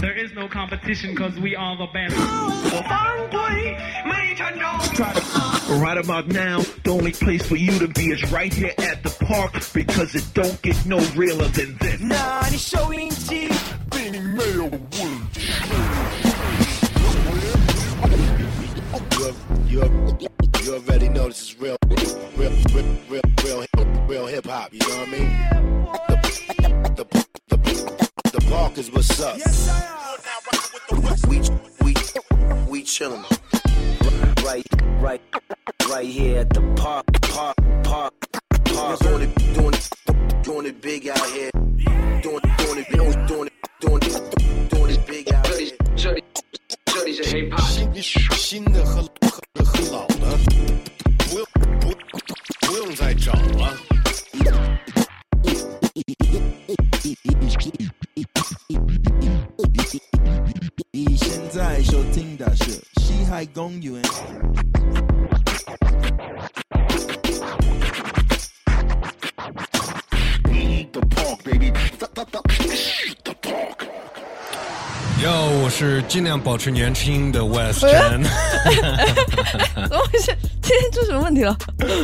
There is no competition because we are the best. Right about now, the only place for you to be is right here at the park because it don't get no realer than this. 나 아니 쇼인지 빈이 매우 You already know this is real, real, real, real, real, real hip hop. You know what I mean? Barker's what's up. Yes, I we we we chillin'. Right, right, right here at the park, park, park, park. Doing it, doing it, doing it big out here. Doing, doing it, doing it, doing it, doing it, doing it big out here. Şimdi şimdi hılav 收听的是西海公园。The park, baby. The, the, the, the park. 哟，我是尽量保持年轻的 West Chen。怎么回事？今天出什么问题了？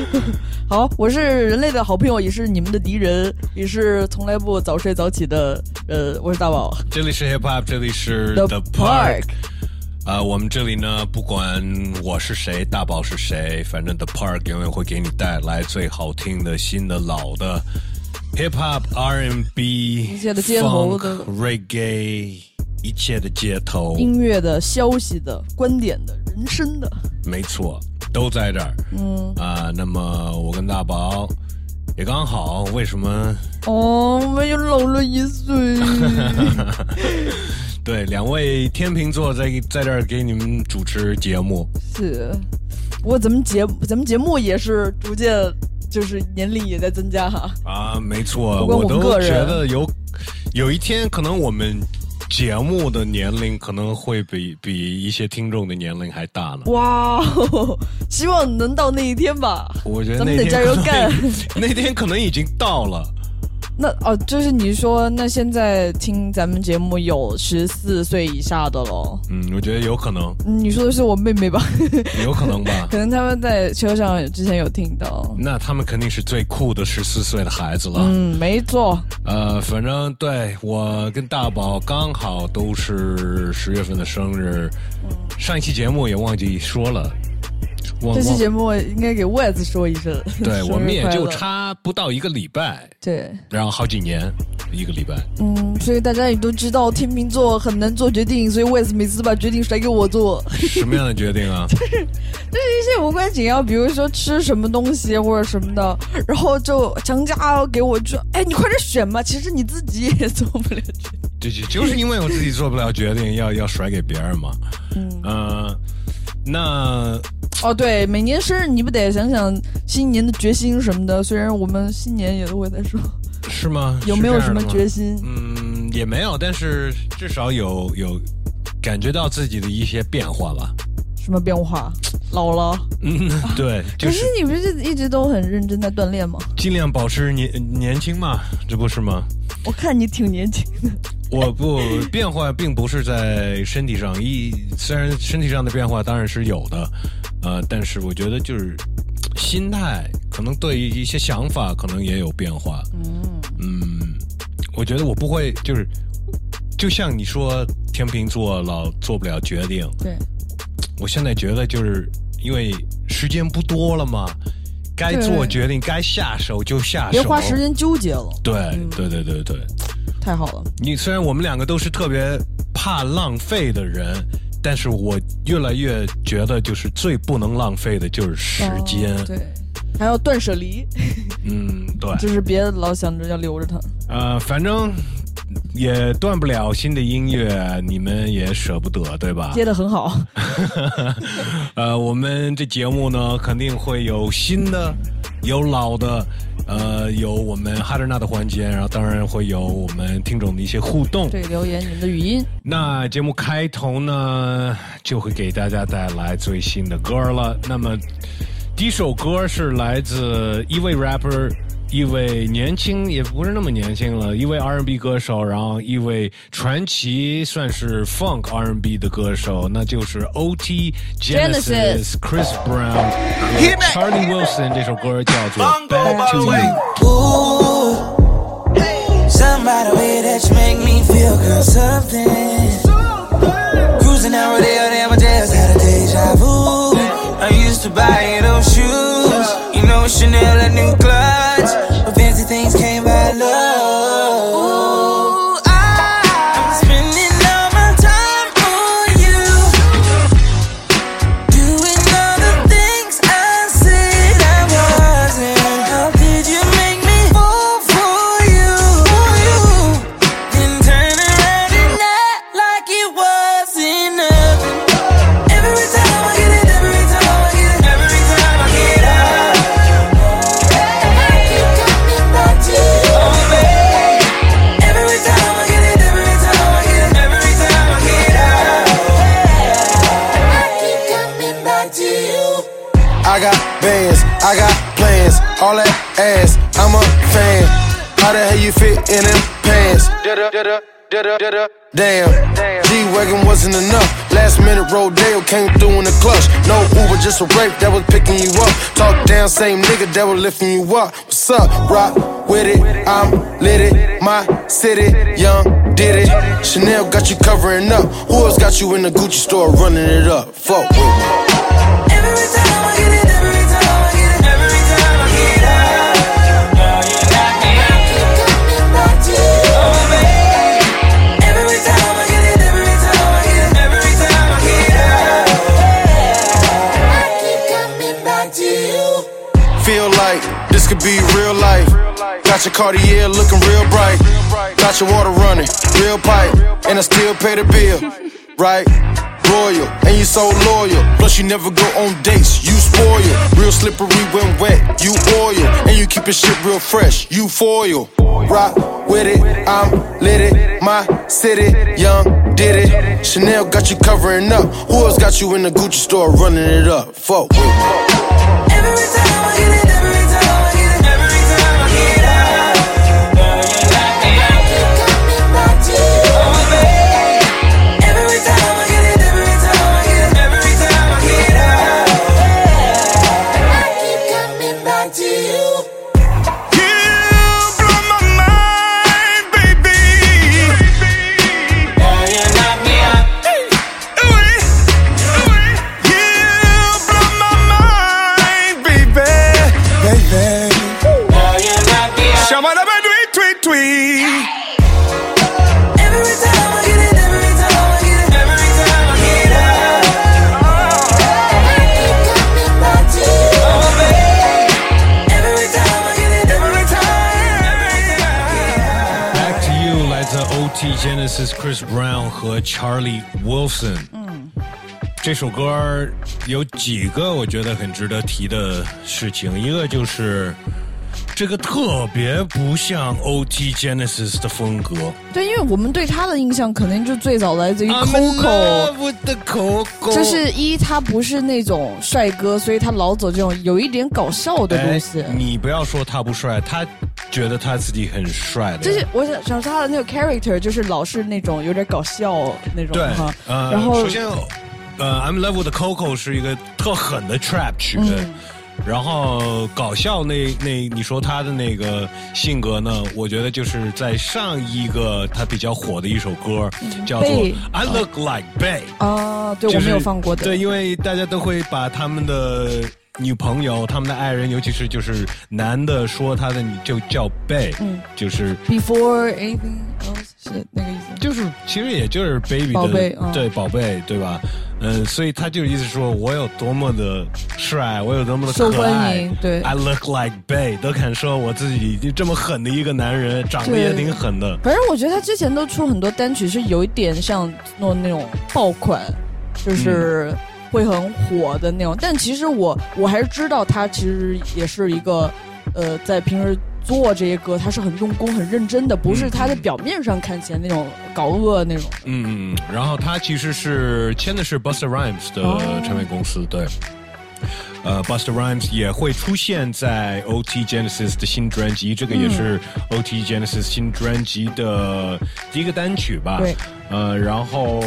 好，我是人类的好朋友，也是你们的敌人，也是从来不早睡早起的。呃，我是大宝。这里是 Hip Hop，这里是 The The Park 啊、我们这里呢，不管我是谁，大宝是谁，反正 The Park 永远会给你带来最好听的、新的、老的 Hip Hop、R&B、一切的街头的 Funk Reggae，一切的街头，音乐的、消息的、观点的、人生的，没错，都在这儿。嗯，啊、那么我跟大宝也刚好，为什么？哦，我们又老了一岁。对，两位天秤座在在这儿给你们主持节目，是，不过咱们节咱们节目也是逐渐就是年龄也在增加哈。啊，没错，我都觉得有有一天可能我们节目的年龄可能会比比一些听众的年龄还大呢。哇，哦，希望能到那一天吧。我觉得咱们得加油干 那天可能已经到了。那哦，就是你说，那现在听咱们节目有十四岁以下的咯？嗯，我觉得有可能，嗯你说的是我妹妹吧？有可能吧。可能他们在车上之前有听到。那他们肯定是最酷的十四岁的孩子了。嗯，没错。呃，反正对我跟大宝刚好都是十月份的生日，上一期节目也忘记说了。忘这期节目应该给 Wes 说一声，对我们也就差不到一个礼拜，对，然后好几年一个礼拜。嗯，所以大家也都知道天秤座很难做决定，所以 Wes 每次把决定甩给我做，什么样的决定啊？就是一些无关紧要，比如说吃什么东西或者什么的，然后就强加给我就，哎，你快点选嘛，其实你自己也做不了决定。对就就是因为我自己做不了决定，要要甩给别人嘛。嗯，呃，那哦，对，每年生日你不得想想新年的决心什么的。虽然我们新年也都会在说，是吗？有没有什么决心？嗯，也没有，但是至少有有感觉到自己的一些变化吧。什么变化？老了？嗯，对，就可是你不是一直都很认真在锻炼吗？尽量保持年年轻嘛，这不是吗？我看你挺年轻的。我不变化并不是在身体上，一虽然身体上的变化当然是有的，呃，但是我觉得就是心态，可能对于一些想法可能也有变化。嗯，嗯，我觉得我不会就是，就像你说天秤座老做不了决定，对，我现在觉得就是因为时间不多了嘛，该做决定，该下手就下手，别花时。间纠结了，对嗯对对对对，太好了。你虽然我们两个都是特别怕浪费的人，但是我越来越觉得，就是最不能浪费的就是时间。哦对，还要断舍离，嗯，对，就是别老想着要留着它。呃，反正也断不了新的音乐，你们也舍不得，对吧？接的很好，呃，我们这节目呢，肯定会有新的，有老的，呃，有我们哈德纳的环节，然后当然会有我们听众的一些互动。对，留言你们的语音。那节目开头呢，就会给大家带来最新的歌了。那么，第一首歌是来自一位 rapper 一位年轻也不是那么年轻了，一位 R&B 歌手，然后一位传奇算是 Funk R&B 的歌手，那就是 O.T. Genesis、Chris Brown 和 Charlie Wilson。这首歌叫做《Back to You》。 Somebody way that you make me feel girl something. Cruising down Rodeo, damn, I just had a deja vu. I used to buy you those shoes. You know Chanel, a new Just a rape that was picking you up. Talk down, same nigga that was lifting you up. What's up? Rock with it, I'm lit it. My city, young, did it. Chanel got you covering up. Who else got you in the Gucci store running it up? Fuck with me. Every time I get it, be real life. Got your Cartier looking real bright. Got your water running, real pipe. And I still pay the bill, right? Royal, and you so loyal. Plus, you never go on dates, you spoil. Real slippery when wet, you oil. And you keep your shit real fresh, you foil. Rock with it, I'm lit it. My city, young, did it. Chanel got you covering up. Who else got you in the Gucci store running it up? Fuck with me. Every time I Chris Brown 和 Charlie Wilson。嗯，这首歌有几个我觉得很值得提的事情，一个就是这个特别不像 O.T. Genesis 的风格。对，因为我们对他的印象肯定就最早来自于 Coco。就是一，他不是那种帅哥，所以他老走这种有一点搞笑的东西。哎你不要说他不帅，他觉得他自己很帅的。就是我想想说他的那个 character，就是老是那种有点搞笑那种对然后首先，呃，I'm with the Coco 是一个特狠的 trap 曲。嗯然后搞笑那那你说他的那个性格呢？我觉得就是在上一个他比较火的一首歌，叫做《I Look Like Bay》。啊，对、就是我没有放过的。对，因为大家都会把他们的女朋友、他们的爱人，尤其是就是男的说他的你就叫贝，嗯就是 Before anything else 是那个意思。就是其实也就是 baby 的宝贝嗯对宝贝对吧？嗯，所以他就意思说我有多么的帅，我有多么的受欢可爱迎对，I look like Bay，都肯说我自己就这么狠的一个男人，长得也挺狠的。反正我觉得他之前都出很多单曲是有一点像弄那种爆款，就是会很火的那种。但其实我我还是知道他其实也是一个呃，在平时做这些歌，他是很用功、很认真的，不是他在表面上看起来那种搞恶那种。嗯嗯，嗯，然后他其实是签的是 Busta Rhymes 的哦唱片公司，对。呃，Buster Rhymes 也会出现在 OT Genesis 的新专辑，这个也是嗯 OT Genesis 新专辑的第一个单曲吧。对，呃，然后。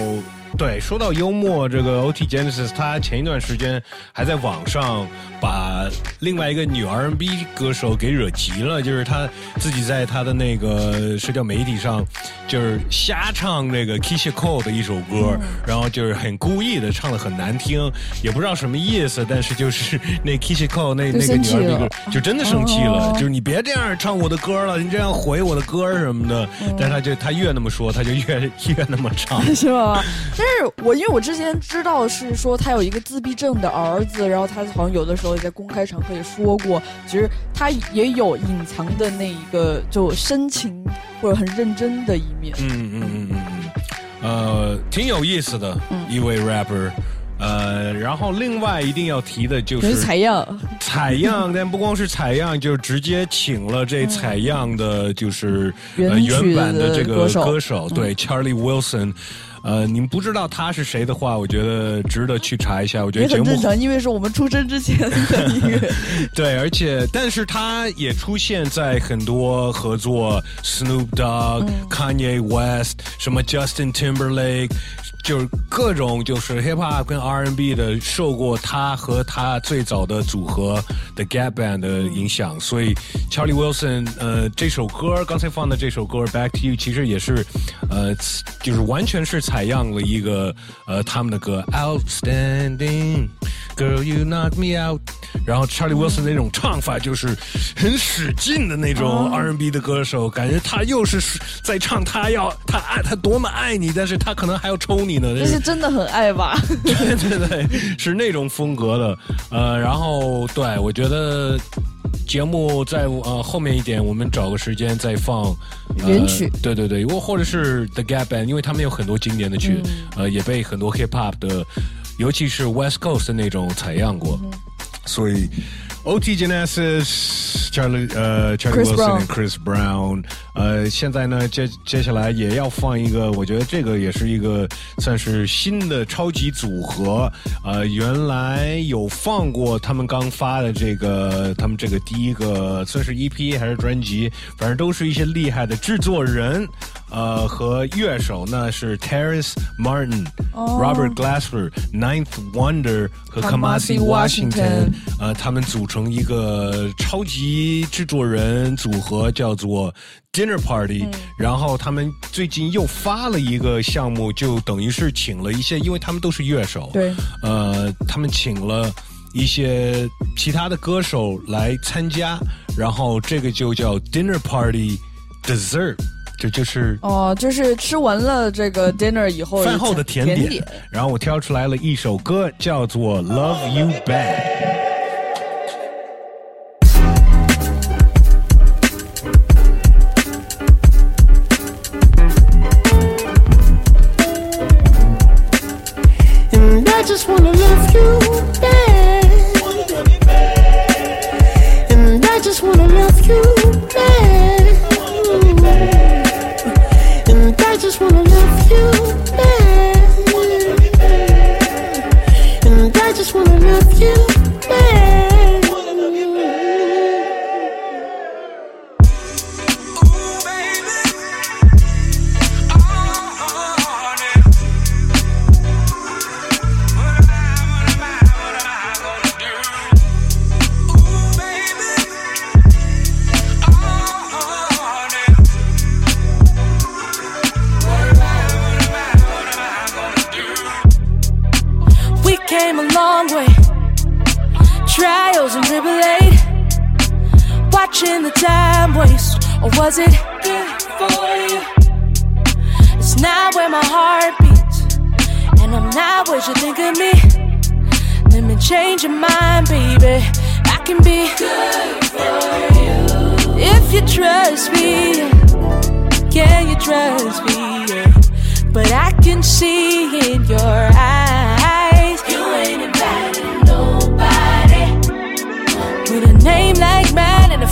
对，说到幽默，这个 OT Genesis 他前一段时间还在网上把另外一个女 R&B 歌手给惹急了，就是他自己在他的那个社交媒体上，就是瞎唱那个 Keisha Cole 的一首歌，然后就是很故意的唱的很难听，也不知道什么意思，但是就是那 Keisha Cole 那那个女生气 R&B 歌就真的生气了，哦就是你别这样唱我的歌了，你这样毁我的歌什么的，但是他就他越那么说，他就越 越那么唱。是吧？但是我因为我之前知道是说他有一个自闭症的儿子，然后他好像有的时候也在公开场合也说过，其实他也有隐藏的那一个就深情或者很认真的一面。嗯嗯嗯嗯嗯，呃，挺有意思的一位 rapper。呃，然后另外一定要提的就是是采样，采样，但不光是采样，就直接请了这采样的，就是、呃原原版的这个歌手歌手，对、Charlie Wilson。呃，你们不知道他是谁的话，我觉得值得去查一下。我觉得节目很正常，因为是我们出生之前的音乐。对，而且但是他也出现在很多合作，Snoop Dogg、Kanye West，什么 Justin Timberlake，就是各种就是 hip hop 跟 R&B 的受过他和他最早的组合的 Gap Band 的影响，所以 Charlie Wilson 呃这首歌刚才放的这首歌 Back to You 其实也是呃就是完全是采样了一个呃他们的歌 Outstanding Girl You Knock Me Out，然后 Charlie Wilson 那种唱法就是很使劲的那种 R&B 的歌手，感觉他又是在唱他要他爱他多么爱你，但是他可能还要抽你呢，这是真的很爱吧？对对对，是那种风格的。呃，然后对我觉得节目在呃后面一点，我们找个时间再放、呃原曲。对对对，或或者是 The Gap Band，因为他们有很多经典的曲，呃，也被很多 Hip Hop 的，尤其是 West Coast 的那种采样过，所以。OT Genesis、Charlie 呃 Charlie Chris Wilson Brown 和 Chris Brown，呃，现在呢接接下来也要放一个，我觉得这个也是一个算是新的超级组合。呃，原来有放过他们刚发的这个，他们这个第一个算是 EP 还是专辑，反正都是一些厉害的制作人。呃，和乐手那是 Terrace Martin、Robert Glasper、Ninth Wonder 和 Kamasi Washington。呃，他们组成一个超级制作人组合，叫做 Dinner Party、然后他们最近又发了一个项目，就等于是请了一些，因为他们都是乐手，对，呃，他们请了一些其他的歌手来参加，然后这个就叫 Dinner Party Dessert，这就是哦，就是吃完了这个 dinner 以后，饭后的甜甜点。然后我挑出来了一首歌，叫做《Love You Back》。Just wanna trials and tribulate, watching the time waste, or was it good for you? It's not where my heart beats, and I'm not what you think of me. Let me change your mind, baby. I can be good for you if you trust me. Can you trust me? But I can see in your eyes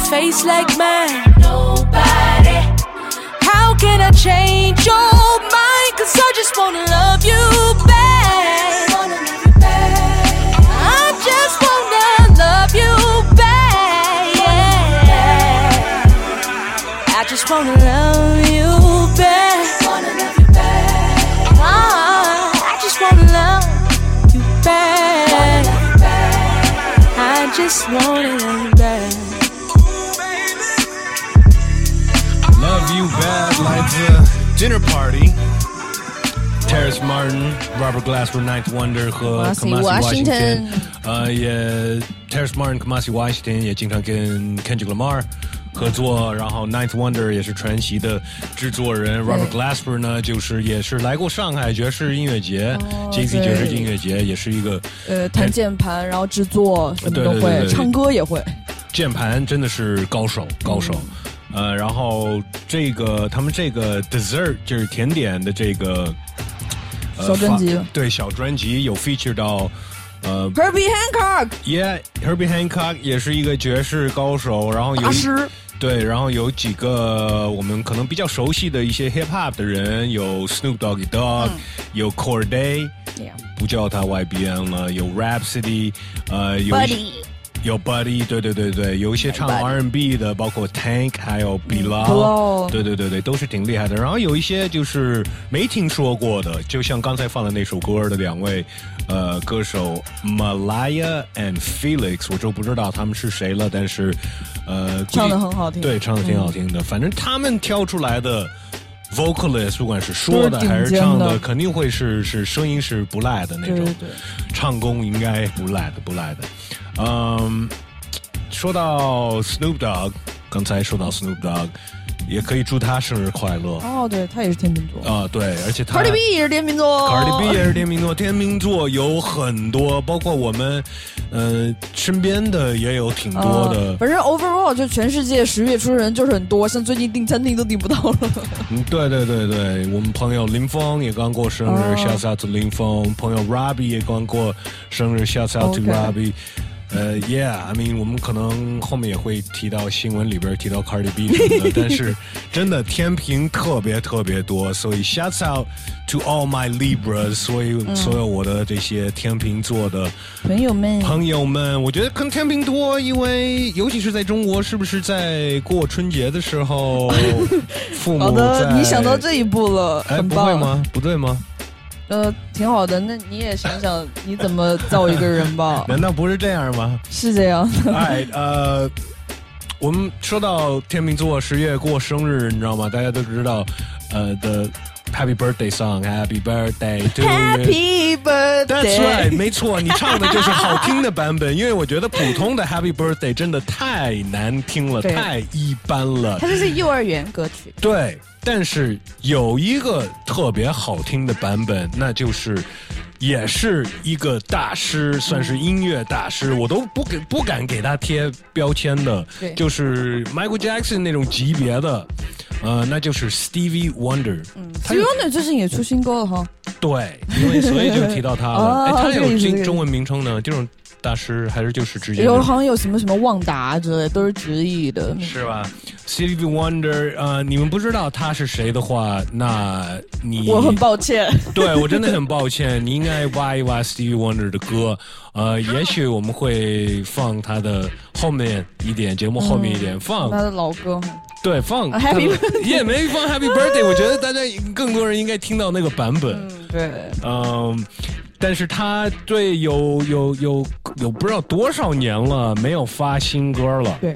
face like mine. Nobody. How can I change your mind? Cause I just wanna love you back. I just wanna love you back. Yeah. I just wanna love you back. Oh, I just wanna love you back. I just wanna. Martin、Robert Glasper、Ninth Wonder 和 Kamasi Washington 呃，也 Terrace Martin、Kamasi Washington 也经常跟 Kendrick Lamar 合作，然后 Ninth Wonder 也是传奇的制作人，Robert Glasper 呢，就是也是来过上海爵士音乐节、C 对爵士音乐节，也是一个呃，弹键盘，然后制作什么都会，唱歌也会。键盘真的是高手，高手。呃，然后这个他们这个 dessert 就是甜点的这个、呃小专辑对小专辑有 feature 到呃 Herbie Hancock Yeah，Herbie Hancock 也是一个爵士高手，然后有，对，然后有几个我们可能比较熟悉的一些 hip hop 的人，有 Snoop Doggy Dogg，、有 Corday，、Yeah 不叫他 YBN 了，有 Rhapsody，呃，有 Buddy 有 Buddy，对对对对，有一些唱 R&B 的，包括 Tank，还有 Bilal，、Bilal 对对对对，都是挺厉害的。然后有一些就是没听说过的，就像刚才放的那首歌的两位呃歌手 Malaya and Felix，我就不知道他们是谁了，但是呃，唱的很好听对，唱的挺好听的。反正他们挑出来的。vocalist 不管是说的还是唱的，肯定会是是声音是不赖的那种。对对对，唱功应该不赖的，不赖的。嗯，说到 Snoop Dogg，刚才说到 Snoop Dogg，也可以祝他生日快乐啊、哦，对他也是天秤座啊。对，而且他 Cardi B 也是天秤座 Cardi B 也是天秤座，天秤座有很多，包括我们，呃，身边的也有挺多的呃。反正 overall 就全世界十月出人就是很多，像最近订餐厅都订不到了。嗯，对对对对，我们朋友林峰也刚过生日、哦 s h o u t out to 林峰，朋友 Robbie 也刚过生日，shouts out to Robbie。呃、y e a h I mean，我们可能后面也会提到新闻里边提到 Cardi B 什么的，但是 真的天平特别特别多，所以 shouts out to all my Libras，所以、嗯所有我的这些天平座的朋友们，朋友们，我觉得可能天平多，因为尤其是在中国，是不是在过春节的时候，父母好的，你想到这一步了，哎，很棒。不会？吗？不对吗？呃，挺好的。那你也想想你怎么造一个人吧。难道不是这样吗？是这样的。哎，呃，我们说到天秤座十月过生日，你知道吗？大家都知道，呃的 Happy Birthday Song，Happy Birthday to you。Happy birthday。That's right，没错，你唱的就是好听的版本，因为我觉得普通的 Happy Birthday 真的太难听了，太一般了它。就是幼儿园歌曲。对，但是有一个特别好听的版本，那就是。也是一个大师，算是音乐大师，我都不给不敢给他贴标签的，就是 Michael Jackson 那种级别的，呃，那就是 Stevie Wonder。嗯，Stevie Wonder 最近也出新歌了哈。对，因为所以就提到他了。哦哎，他有中中文名称呢？这种大师还是就是直接有好像有什么什么旺达之类，都是直译的。是吧？Stevie Wonder，呃，你们不知道他是谁的话，那你我很抱歉。对我真的很抱歉，你应该挖一挖 Stevie Wonder 的歌，呃，也许我们会放他的后面一点，节目后面一点、放，他的老歌。对，放啊，Happy 也没放 Happy Birthday，我觉得大家更多人应该听到那个版本，嗯，对。嗯。但是他对有有有有不知道多少年了没有发新歌了，对，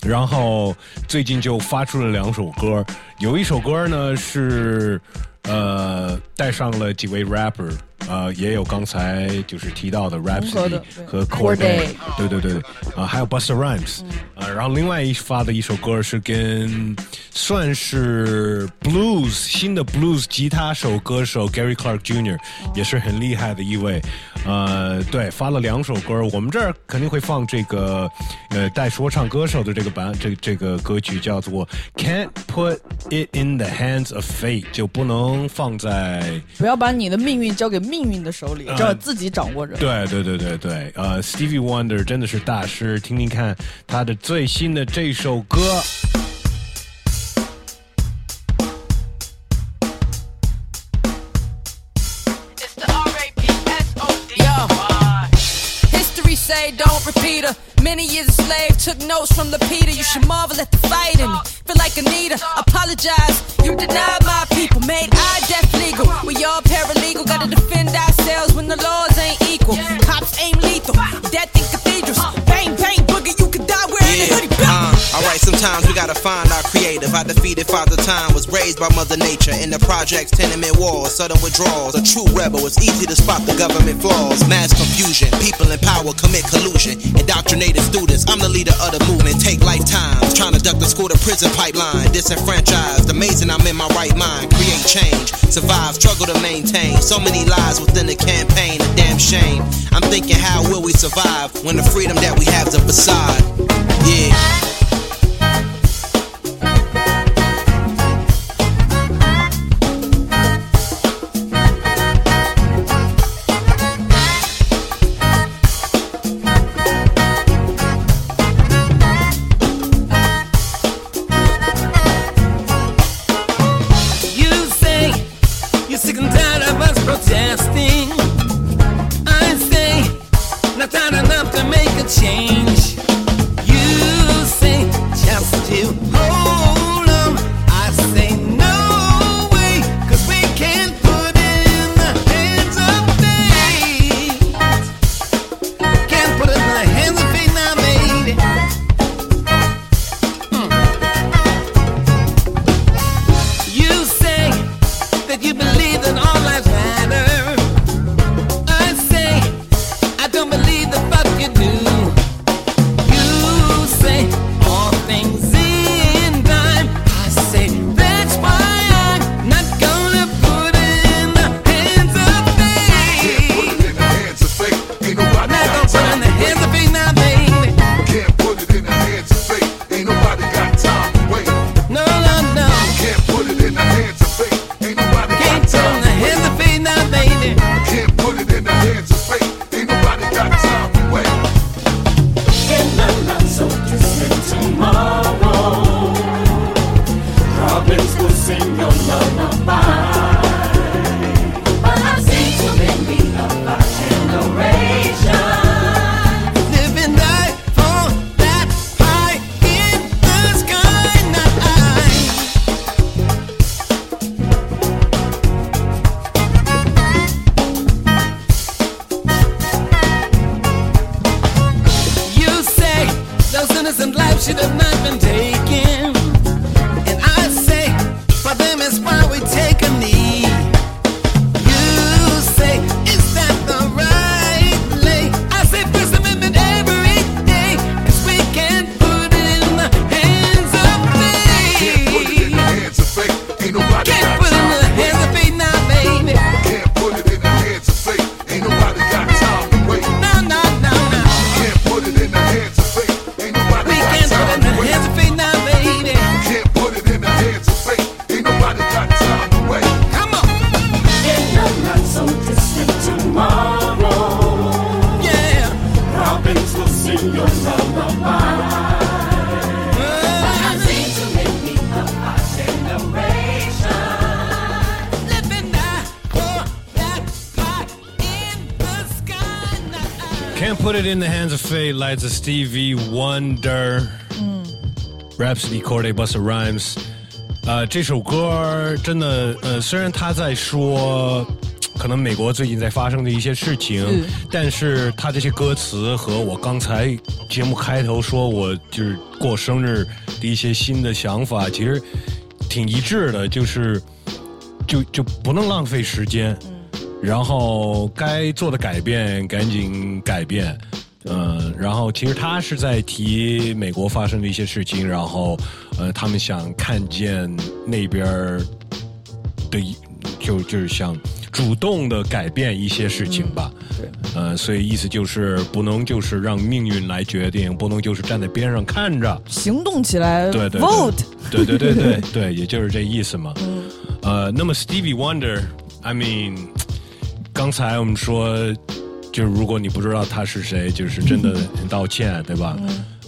然后最近就发出了两首歌，有一首歌呢是呃带上了几位 rapper，呃也有刚才就是提到的 Rhapsody 和 Corday，Corday 对对对，啊、还有 Busta Rhymes，啊、然后另外一发的一首歌是跟算是 blues 新的 blues 吉他手歌手 Gary Clark Jr. 也是很厉害的一位，呃，对，发了两首歌，我们这儿肯定会放这个呃带说唱歌手的这个版，这这个歌曲叫做 Can't Put It in the Hands of Fate，就不能放在。不要把你的命运交给命运的手里，呃只要自己掌握着。对对对对对，呃，Stevie Wonder 真的是大师，听听看他的最新的这首歌。Say don't repeat her. Many years a slave, took notes from Peter. You should marvel at the fighting. feel like Anita. Apologize, you denied my people, made I death legal. We all paralegal, gotta defend ourselves when the laws ain't equal. Cops aim lethal, death in cathedrals. Bang, bang, boogie, you Uh, alright, sometimes we gotta find our creative. I defeated Father Time, was raised by Mother Nature. In the projects, tenement walls, sudden withdrawals. A true rebel, it's easy to spot the government flaws. Mass confusion, people in power commit collusion. Indoctrinated students, I'm the leader of the movement. Take lifetimes, trying to duck the school to prison pipeline. Disenfranchised, amazing I'm in my right mind. Create change, survive, struggle to maintain. So many lies within the campaign, a damn shame. I'm thinking, how will we survive when the freedom that we have's a facade? Yeah. innocent life she denied. 来自 Stevie Wonder，嗯，Rhapsody Corday Busta Rhymes，呃，这首歌真的，呃，虽然他在说。可能美国最近在发生的一些事情，嗯但是他这些歌词和我刚才节目开头说我就是过生日的一些新的想法，其实挺一致的，就是就就不能浪费时间，然后该做的改变赶紧改变。嗯，然后其实他是在提美国发生的一些事情，然后呃，他们想看见那边儿的一，就就是想主动的改变一些事情吧。对，呃，所以意思就是不能就是让命运来决定，不能就是站在边上看着。行动起来对对对，vote。对对对对对，也就是这意思嘛。呃，那么 Stevie Wonder，I mean，刚才我们说，就是如果你不知道他是谁，就是真的很道歉，对吧？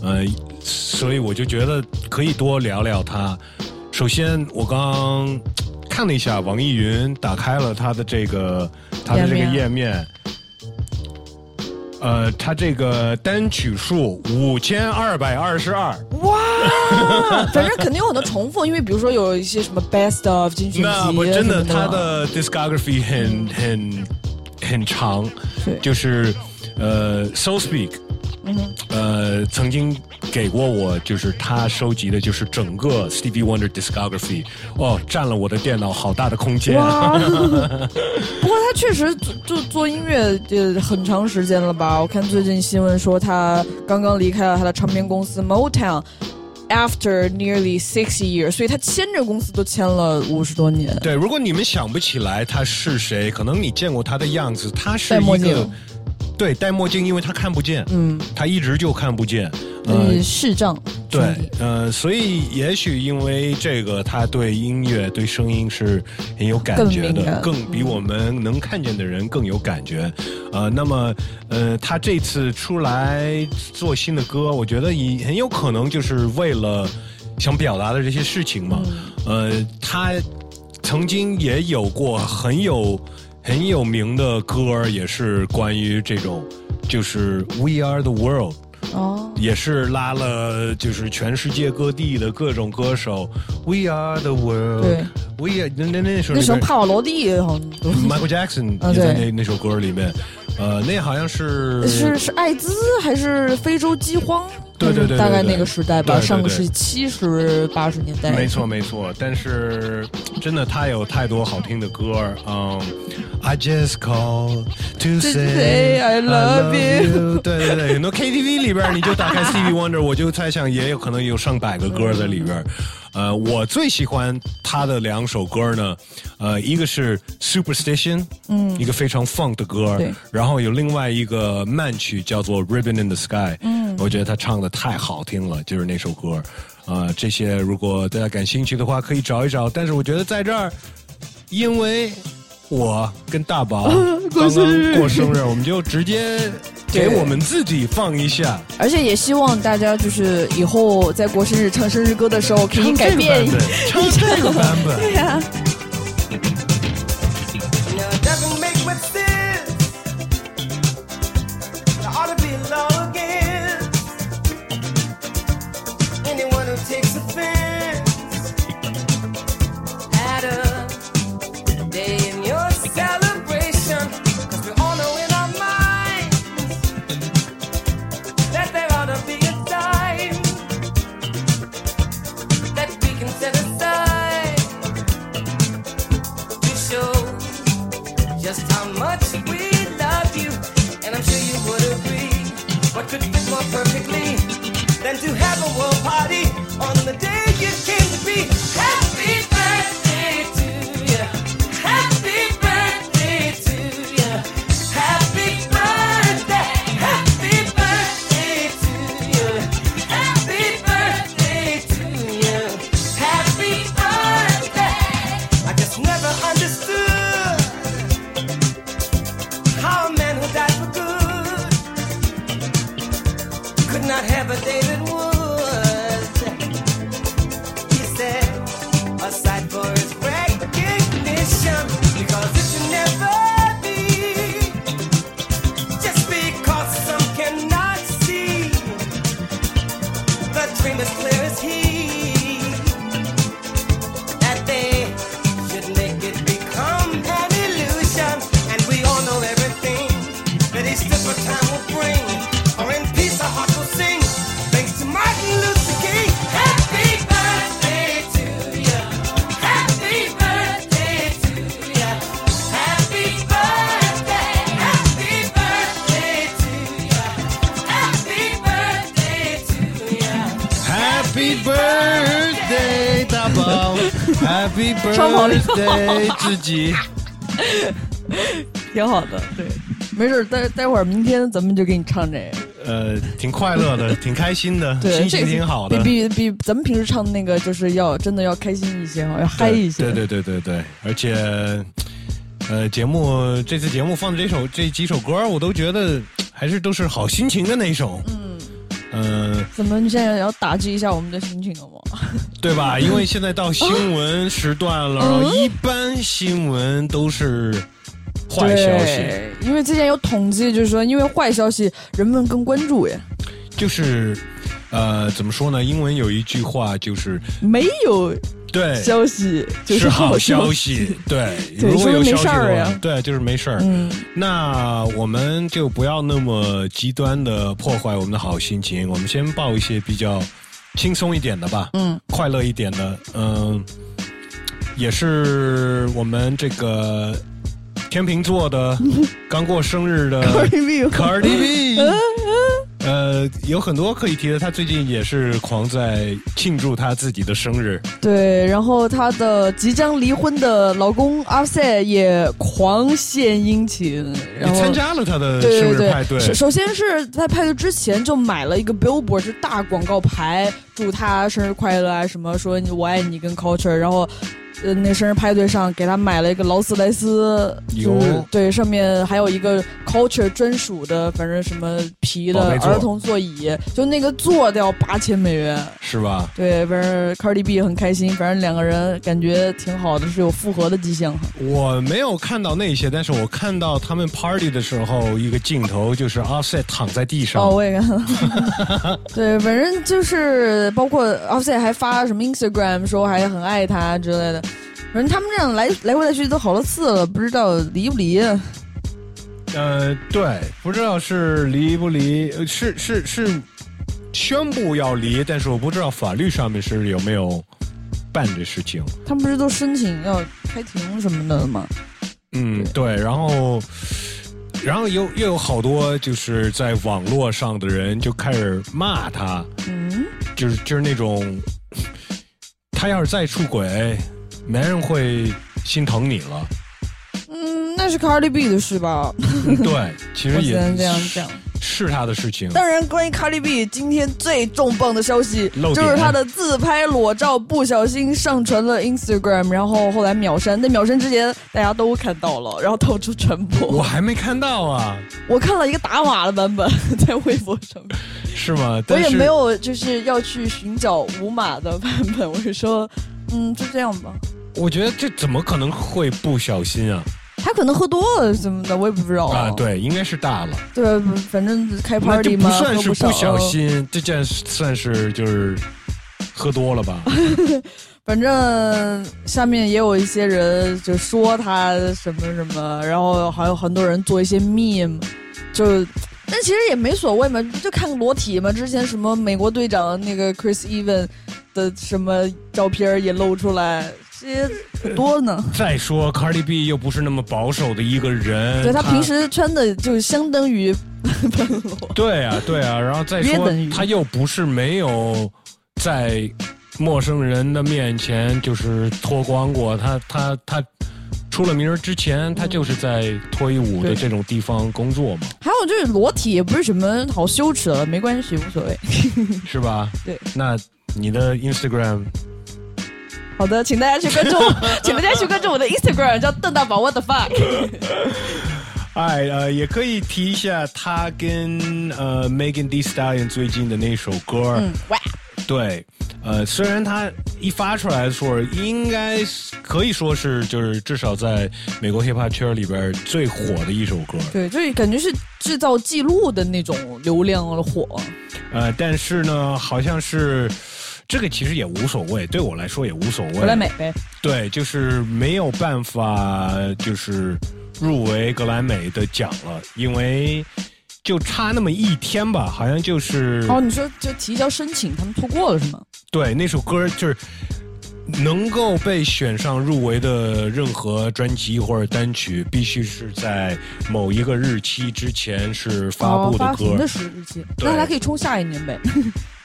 呃，所以我就觉得可以多聊聊他。首先，我刚看了一下网易云，打开了他的这个他的这个页面。呃，他这个单曲数五千二百二十二，哇，啊，反正肯定有很多重复，因为比如说有一些什么 Best of 那不真的，他的 discography 很很很长对，就是呃，So Speak，嗯呃，曾经给过我，就是他收集的，就是整个 Stevie Wonder discography，哦，占了我的电脑好大的空间。不过他确实做做做音乐呃很长时间了吧？我看最近新闻说他刚刚离开了他的唱片公司 Motown。After nearly six years，所以他签这个公司都签了五十多年。对，如果你们想不起来他是谁，可能你见过他的样子，他是一个镜，对，戴墨镜，因为他看不见，嗯，他一直就看不见，呃嗯，视障。对，呃，所以也许因为这个，他对音乐、对声音是很有感觉的，更更比我们能看见的人更有感觉。呃，那么，呃，他这次出来做新的歌，我觉得也很有可能就是为了想表达的这些事情嘛。呃，他曾经也有过很有很有名的歌，也是关于这种，就是 We Are the World。哦，也是拉了就是全世界各地的各种歌手，We are the world，对，We are 那那那首那时候帕瓦罗蒂好像 Michael Jackson 啊也在对。那那首歌里面，呃，那好像是是是艾滋还是非洲饥荒？对对对大概那个时代吧，上个世纪七十八十年代。没错没错，但是真的他有太多好听的歌，嗯，I just call to say say I love you 对对对，很多 KTV 里边你就打开 Stevie Wonder，我就猜想也有可能有上百个歌在里边。呃，我最喜欢他的两首歌呢，呃，一个是 Superstition，嗯一个非常 funk 的歌对，然后有另外一个慢曲叫做 Ribbon in the Sky，嗯我觉得他唱的太好听了，就是那首歌。啊、这些如果大家感兴趣的话，可以找一找。但是我觉得在这儿，因为我跟大宝 刚刚过生日，我们就直接给我们自己放一下。而且也希望大家就是以后在过生日唱生日歌的时候，可以改变唱这个版本，对呀、not have a David Wood. birthday，自己。挺好的。对，没事儿待待会儿明天咱们就给你唱这个。呃，挺快乐的，挺开心的，对，心情挺好的。比比比咱们平时唱的那个，就是要真的要开心一些哈，要嗨一些。对对对对对，而且，呃，节目这次节目放的这首这几首歌，我都觉得还是都是好心情的那首。嗯，嗯、怎么你现在要打击一下我们的心情了吗？对吧？因为现在到新闻时段了，一般新闻都是坏消息，因为之前有统计，就是说因为坏消息人们更关注耶。就是呃，怎么说呢？英文有一句话就是没有对。消息就是好消息，对，对如果有消息的话对，就是没事儿。嗯，那我们就不要那么极端的破坏我们的好心情，我们先报一些比较轻松一点的吧，嗯，快乐一点的，嗯、也是我们这个天秤座的 刚过生日的 Cardi B Cardi B，呃，有很多可以提的，他最近也是狂在庆祝他自己的生日，对，然后他的即将离婚的老公阿塞也狂献殷勤，然后你参加了他的生日派对，首首先是在派对之前就买了一个 billboard，是大广告牌，祝他生日快乐啊，什么说你我爱你跟 culture，然后。呃，那生日派对上给他买了一个劳斯莱斯，就是对，上面还有一个 culture 专属的，反正什么皮的儿童座椅，就那个座都要八千美元。是吧？对，反正 Cardi B 很开心，反正两个人感觉挺好的，是有复合的迹象。我没有看到那些，但是我看到他们 party 的时候，一个镜头就是 Offset 躺在地上。哦，我也看到。对，反正就是包括 Offset 还发什么 Instagram 说还很爱他之类的。反正他们这样来来回来去都好多次了，不知道离不离。呃，对，不知道是离不离，呃是是是宣布要离，但是我不知道法律上面是有没有办这事情。他们不是都申请要开庭什么的吗？嗯，对，然后，然后又又有好多就是在网络上的人就开始骂他，嗯，就是就是那种，他要是再出轨，没人会心疼你了。嗯，那是 Cardi B 的事吧？嗯对，其实也我只能这样讲。是他的事情。当然，关于 Cardi B 今天最重磅的消息，就是他的自拍裸照不小心上传了 Instagram，然后后来秒删。在秒删之前，大家都看到了，然后到处传播。我还没看到啊，我看了一个打码的版本，在微博上面。是吗？我也没有就是要去寻找无码的版本，我是说，嗯，就这样吧。我觉得这怎么可能会不小心啊？他可能喝多了什么的，我也不知道啊，对，应该是大了。对，反正开 party 嘛，就不算是不小心，这件算是就是喝多了吧？反正下面也有一些人就说他什么什么，然后还有很多人做一些 meme，就，但其实也没所谓嘛，就看个裸体嘛。之前什么美国队长那个 Chris Even 的什么照片也露出来，这些很多呢。再说 Cardi B 又不是那么保守的一个人，对他平时穿的就相当于 对啊对啊，然后再说他又不是没有在陌生人的面前就是脱光过，他他他出了名儿之前，他就是在脱衣舞的这种地方工作嘛，还有就是裸体也不是什么好羞耻的，没关系，无所谓。是吧？对，那你的 Instagram 好的，请大家去关注，请大家去关注我的 Instagram，叫邓大宝 What the fuck。哎，呃，也可以提一下他跟呃 Megan Thee Stallion 最近的那首歌，嗯，哇，对，呃，虽然它一发出来的时候，应该可以说是就是至少在美国 hiphop 圈里边最火的一首歌，对，就是感觉是制造记录的那种流量的火。呃，但是呢，好像是这个其实也无所谓，对我来说也无所谓。格莱美呗，对，就是没有办法，就是入围格莱美的奖了，因为就差那么一天吧，好像就是哦，你说就提交申请，他们通过了是吗？对那首歌就是能够被选上入围的任何专辑或者单曲，必须是在某一个日期之前是发布哦、发的歌。行的时日期，那还可以冲下一年呗，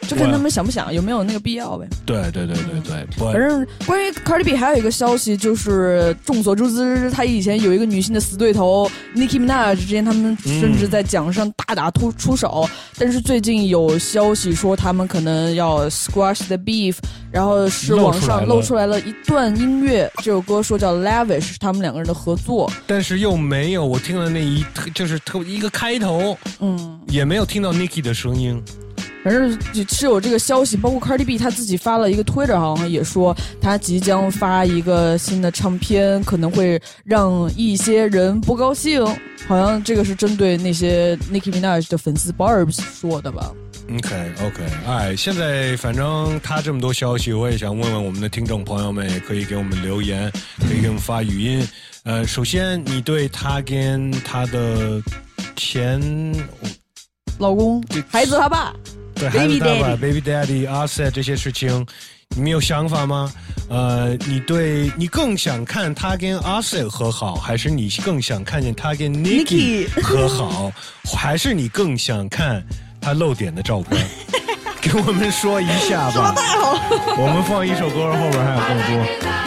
就看他们想不想，有没有那个必要呗。对对对对对，不反正关于 Cardi B 还有一个消息，就是众所周知，她以前有一个女性的死对头 Nicki Minaj，之前他们甚至在奖上大打突出手，但是最近有消息说他们可能要 squash the beef，然后是网上露露出来了一段音乐，这首歌说叫 Lavish，是他们两个人的合作。但是又没有，我听了那一就是特一个开头，嗯，也没有听到 Nicki 的声音。反正是有这个消息，包括 Cardi B 他自己发了一个 Twitter，好像也说他即将发一个新的唱片，可能会让一些人不高兴。好像这个是针对那些 Nicki Minaj 的粉丝 Barbs 说的吧？OK OK，哎，现在反正他这么多消息，我也想问问我们的听众朋友们，也可以给我们留言，可以给我们发语音。呃，首先你对他跟他的前老公、孩子他爸，对孩子 Baby 他爸 Daddy Baby Daddy、Offset 这些事情，你们有想法吗？呃，你对你更想看他跟 Offset 和好，还是你更想看见他跟 Nicki 和好，还是你更想看他露点的照片？给我们说一下吧。太好。我们放一首歌，后边还有更多。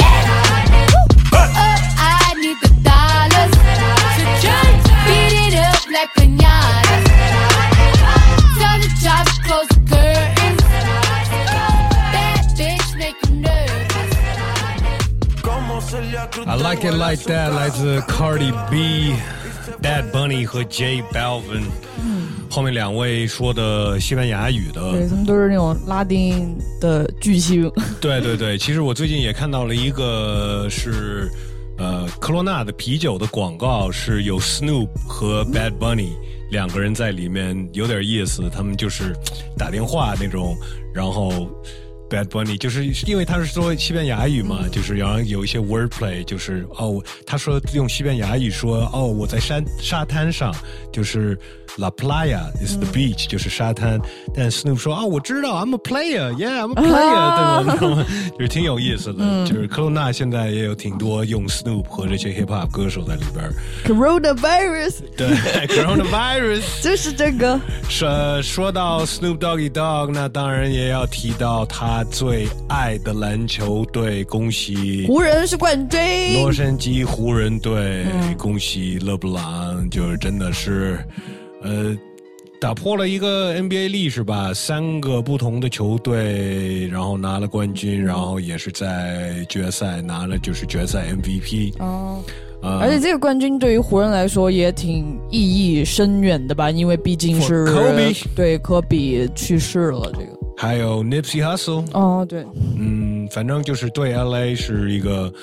like it like that，来自 Cardi B、Bad Bunny 和 J Balvin。后面两位说的西班牙语的，对他们都是那种拉丁的巨星。对对对，其实我最近也看到了一个是呃科罗娜的啤酒的广告，是有 Snoop 和 Bad Bunny 两个人在里面，有点意思。他们就是打电话那种，然后 Bad Bunny 就是因为他是说西班牙语嘛，就是然后有一些 wordplay，就是哦，他说用西班牙语说哦，我在山沙滩上，就是 La Playa is the beach，、就是沙滩。但 Snoop 说啊，我知道，I'm a player，yeah，I'm a player，、对吧？然后就是挺有意思的。嗯就是科罗娜现在也有挺多用 Snoop 和这些 hip hop 歌手在里边儿。 Coronavirus 对，coronavirus 就是这个。说说到 Snoop Doggy Dogg，那当然也要提到他 最爱的篮球队，恭喜湖人是冠军。洛杉矶湖人队，嗯。恭喜勒布朗，就是真的是，呃，打破了一个 NBA 历史吧，三个不同的球队，然后拿了冠军，然后也是在决赛拿了就是决赛 MVP。哦，呃。而且这个冠军对于湖人来说也挺意义深远的吧，因为毕竟是 For Kobe 对科比去世了，这个还有 Nipsey Hussle，哦，对，嗯，反正就是对 LA 是一个，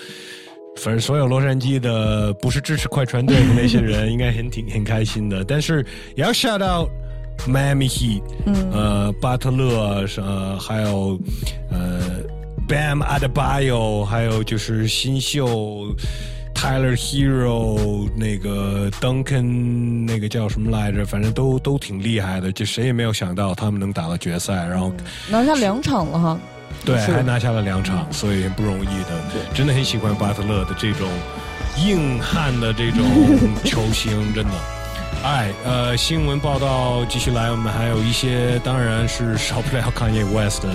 反正所有洛杉矶的不是支持快船队的那些人，应该很挺很开心的。但是也要 shout out Miami Heat，嗯。呃，巴特勒，呃，还有呃 Bam Adebayo，还有就是新秀 Tyler Hero，那个 Duncan，那个叫什么来着？反正都都挺厉害的，就谁也没有想到他们能打到决赛，然后。拿下两场了哈。对，还拿下了两场，所以不容易的。真的很喜欢巴特勒的这种硬汉的这种 球星，真的。哎，呃，新闻报道继续来，我们还有一些，当然是少不了 Kanye West 的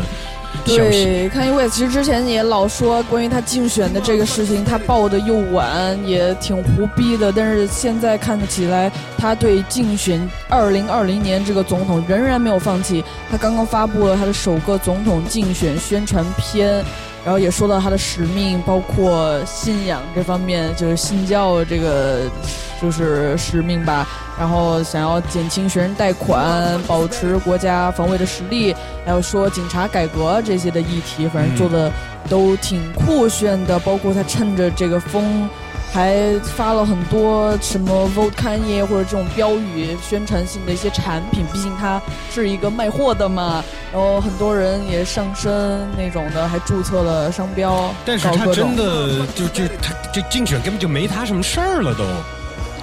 对，Kanye West 其实之前也老说关于他竞选的这个事情，他报的又晚，也挺胡逼的。但是现在看起来，他对竞选二零二零年这个总统仍然没有放弃。他刚刚发布了他的首个总统竞选宣传片，然后也说到他的使命，包括信仰这方面，就是信教这个就是使命吧。然后想要减轻学生贷款，保持国家防卫的实力，还有说警察改革这些的议题，反正做的都挺酷炫的。包括他趁着这个风，还发了很多什么 Vote Kanye 或者这种标语宣传性的一些产品，毕竟它是一个卖货的嘛。然后很多人也上身那种的，还注册了商标。但是他真的就就他这竞选根本就没他什么事儿了都，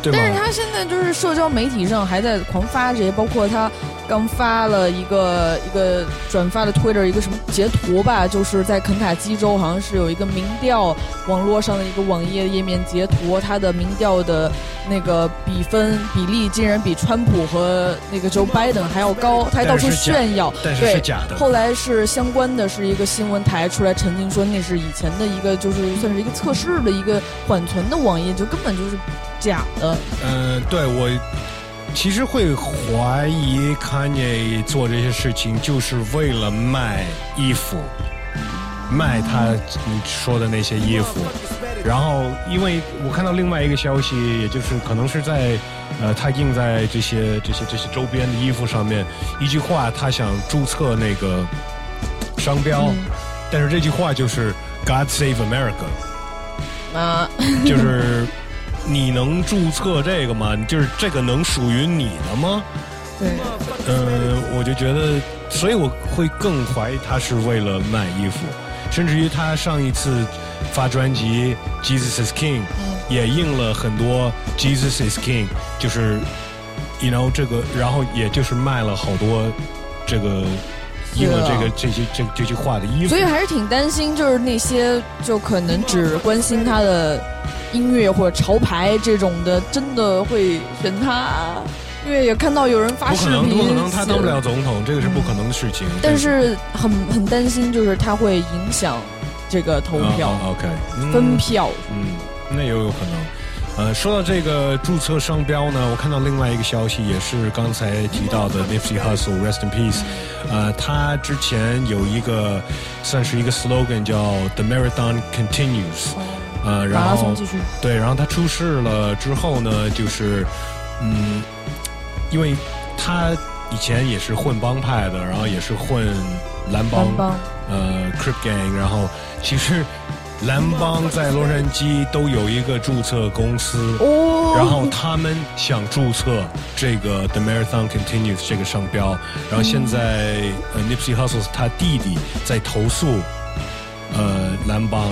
对？但是他现在就是社交媒体上还在狂发这些，包括他刚发了一个一个转发的 Twitter 一个什么截图吧，就是在肯塔基州好像是有一个民调网络上的一个网页页面截图，他的民调的那个比分比例竟然比川普和那个 Joe Biden 还要高，他还到处炫耀，但是假的后来是相关的是一个新闻台出来澄清说，那是以前的一个就是算是一个测试的一个缓存的网页，就根本就是假的。嗯，对我其实会怀疑 Kanye 做这些事情就是为了卖衣服，卖他你说的那些衣服。然后，因为我看到另外一个消息，也就是可能是在呃，他印在这些这些这些周边的衣服上面一句话，他想注册那个商标，但是这句话就是 “God Save America”。啊，就是你能注册这个吗？就是这个能属于你的吗？对，嗯，我就觉得，所以我会更怀疑他是为了卖衣服，甚至于他上一次发专辑《Jesus Is King》也印了很多 “Jesus Is King”，就是，you know 这个，然后也就是卖了好多这个印了这个这些这这句话的衣服所以。还是挺担心，就是那些就可能只关心他的音乐或者潮牌这种的，真的会选他，因为也看到有人发视不可能，不可，能，他当不了总统，这个是不可能的事情。但是很很担心，就是他会影响这个投票、OK，嗯分票。嗯，那也有可能。呃，说到这个注册商标呢，我看到另外一个消息，也是刚才提到的 Nipsey Hussle，Rest in Peace。呃，他之前有一个算是一个 slogan 叫 The Marathon Continues。呃，然后继续。对，然后他出事了之后呢，就是嗯，因为他以前也是混帮派的，然后也是混蓝帮，蓝帮。呃，Crip Gang，然后其实蓝帮在洛杉矶都有一个注册公司，哦。然后他们想注册这个 The Marathon Continues 这个商标，然后现在呃 Nipsey Hussle 他弟弟在投诉，呃蓝帮。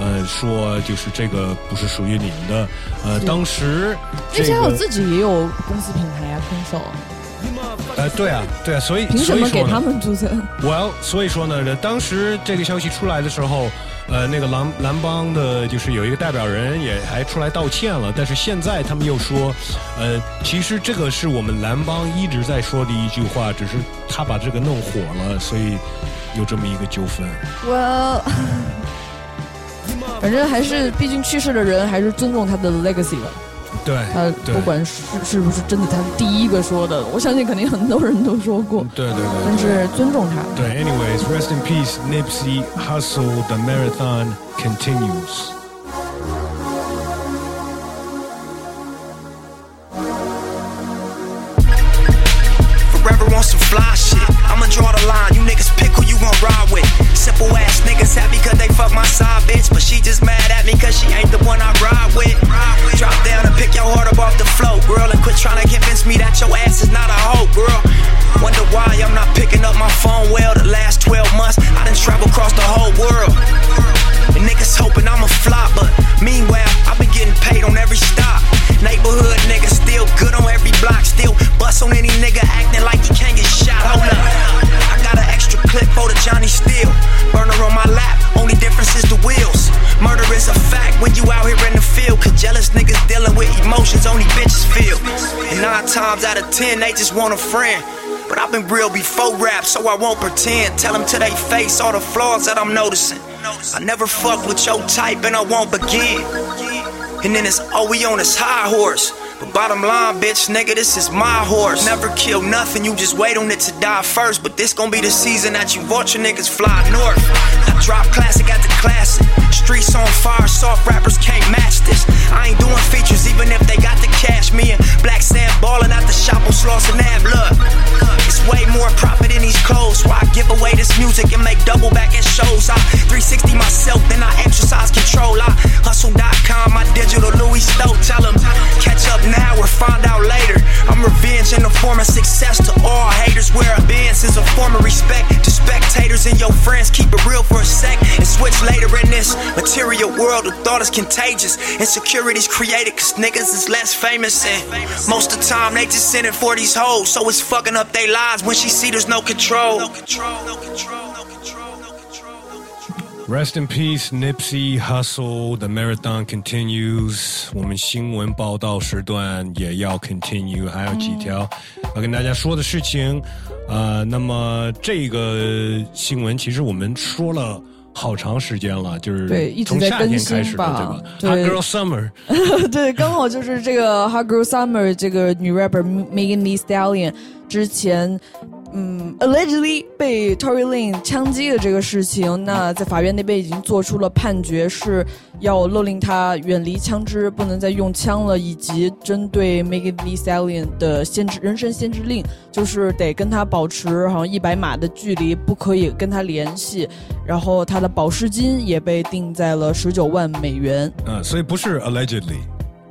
呃，说就是这个不是属于你们的，呃，当时这而且我自己也有公司品牌啊，空手，呃，对啊，对啊，所以凭什么给他们注册？Well，所以说呢，当时这个消息出来的时候，呃，那个蓝蓝帮的，就是有一个代表人也还出来道歉了，但是现在他们又说，呃，其实这个是我们蓝帮一直在说的一句话，只是他把这个弄火了，所以有这么一个纠纷。我反正还是，毕竟去世的人还是尊重他的 legacy 吧。对，他对不管是是不是真的他第一个说的，我相信肯定很多人都说过。对对对但是尊重他。对，anyways，rest in peace，Nipsey Hussle，the marathon continues。 Forever on some fly shit. I'ma draw the line, you niggas pick gon' ride with? Simple ass niggas happy cause they fuck my side bitch. But she just mad at me cause she ain't the one I ride with. Drop down and pick your heart up off the floor, girl. And quit trying to convince me that your ass is not a hoe, girl. Wonder why I'm not picking up my phone well the last 12 months. I done traveled across the whole world. And niggas hoping I'm a flop, but meanwhile, I've been getting paid on every stop. Neighborhood niggas still good on every block, still bust on any nigga acting like he can't get shot. Hold up. Clip for the Johnny Steel. Burner on my lap, only difference is the wheels. Murder is a fact when you out here in the field. Cause jealous niggas dealing with emotions only bitches feel. And nine times out of ten, they just want a friend. But I've been real before rap, so I won't pretend. Tell them to they face all the flaws that I'm noticing. I never fuck with your type and I won't begin. And then it's oh, we on this high horse. But bottom line, bitch, nigga, this is my horse. Never kill nothing, you just wait on it to die first. But this gon' be the season that you watch your niggas fly north. I drop classic after classic. Streets on fire, soft rappers can't match this. I ain't doing features even if they got the cash. Me and Black Sam ballin' out the shop on Slauson Ave. Look, it's way more profit in these clothes. So I give away this music and make double back in shows. I 360 myself, then I exercise control. I hustle.com, my digital Louis Stowe. Tell them, catch up now or find out later. I'm revenge in the form of success to all haters. Where a Benz is a form of respect to spectators and your friends. Keep it real for a sec and switch later in this material world. The thought is contagious. Insecurities created cause niggas is less famous. And most of the time they just send it for these hoes. So it's fucking up their lives when she see there's no control. No control, no control. Rest in peace, Nipsey Hussle. The marathon continues. 我们新闻报道时段也要 continue，还有几条要跟大家说的事情。呃，那么这个新闻其实我们说了 好长时间了，就是对一直从夏在更天开始的，新吧对吧对？Hot Girl Summer，对，刚好就是这个 Hot Girl Summer 这个女 rapper Megan Thee Stallion 之前。嗯，allegedly 被 Tory Lane 枪击的这个事情，那在法院那边已经做出了判决，是要勒令他远离枪支，不能再用枪了，以及针对 Megan Thee Stallion 的限制人身限制令，就是得跟他保持好像一百码的距离，不可以跟他联系，然后他的保释金也被定在了十九万美元。嗯，所以不是 allegedly，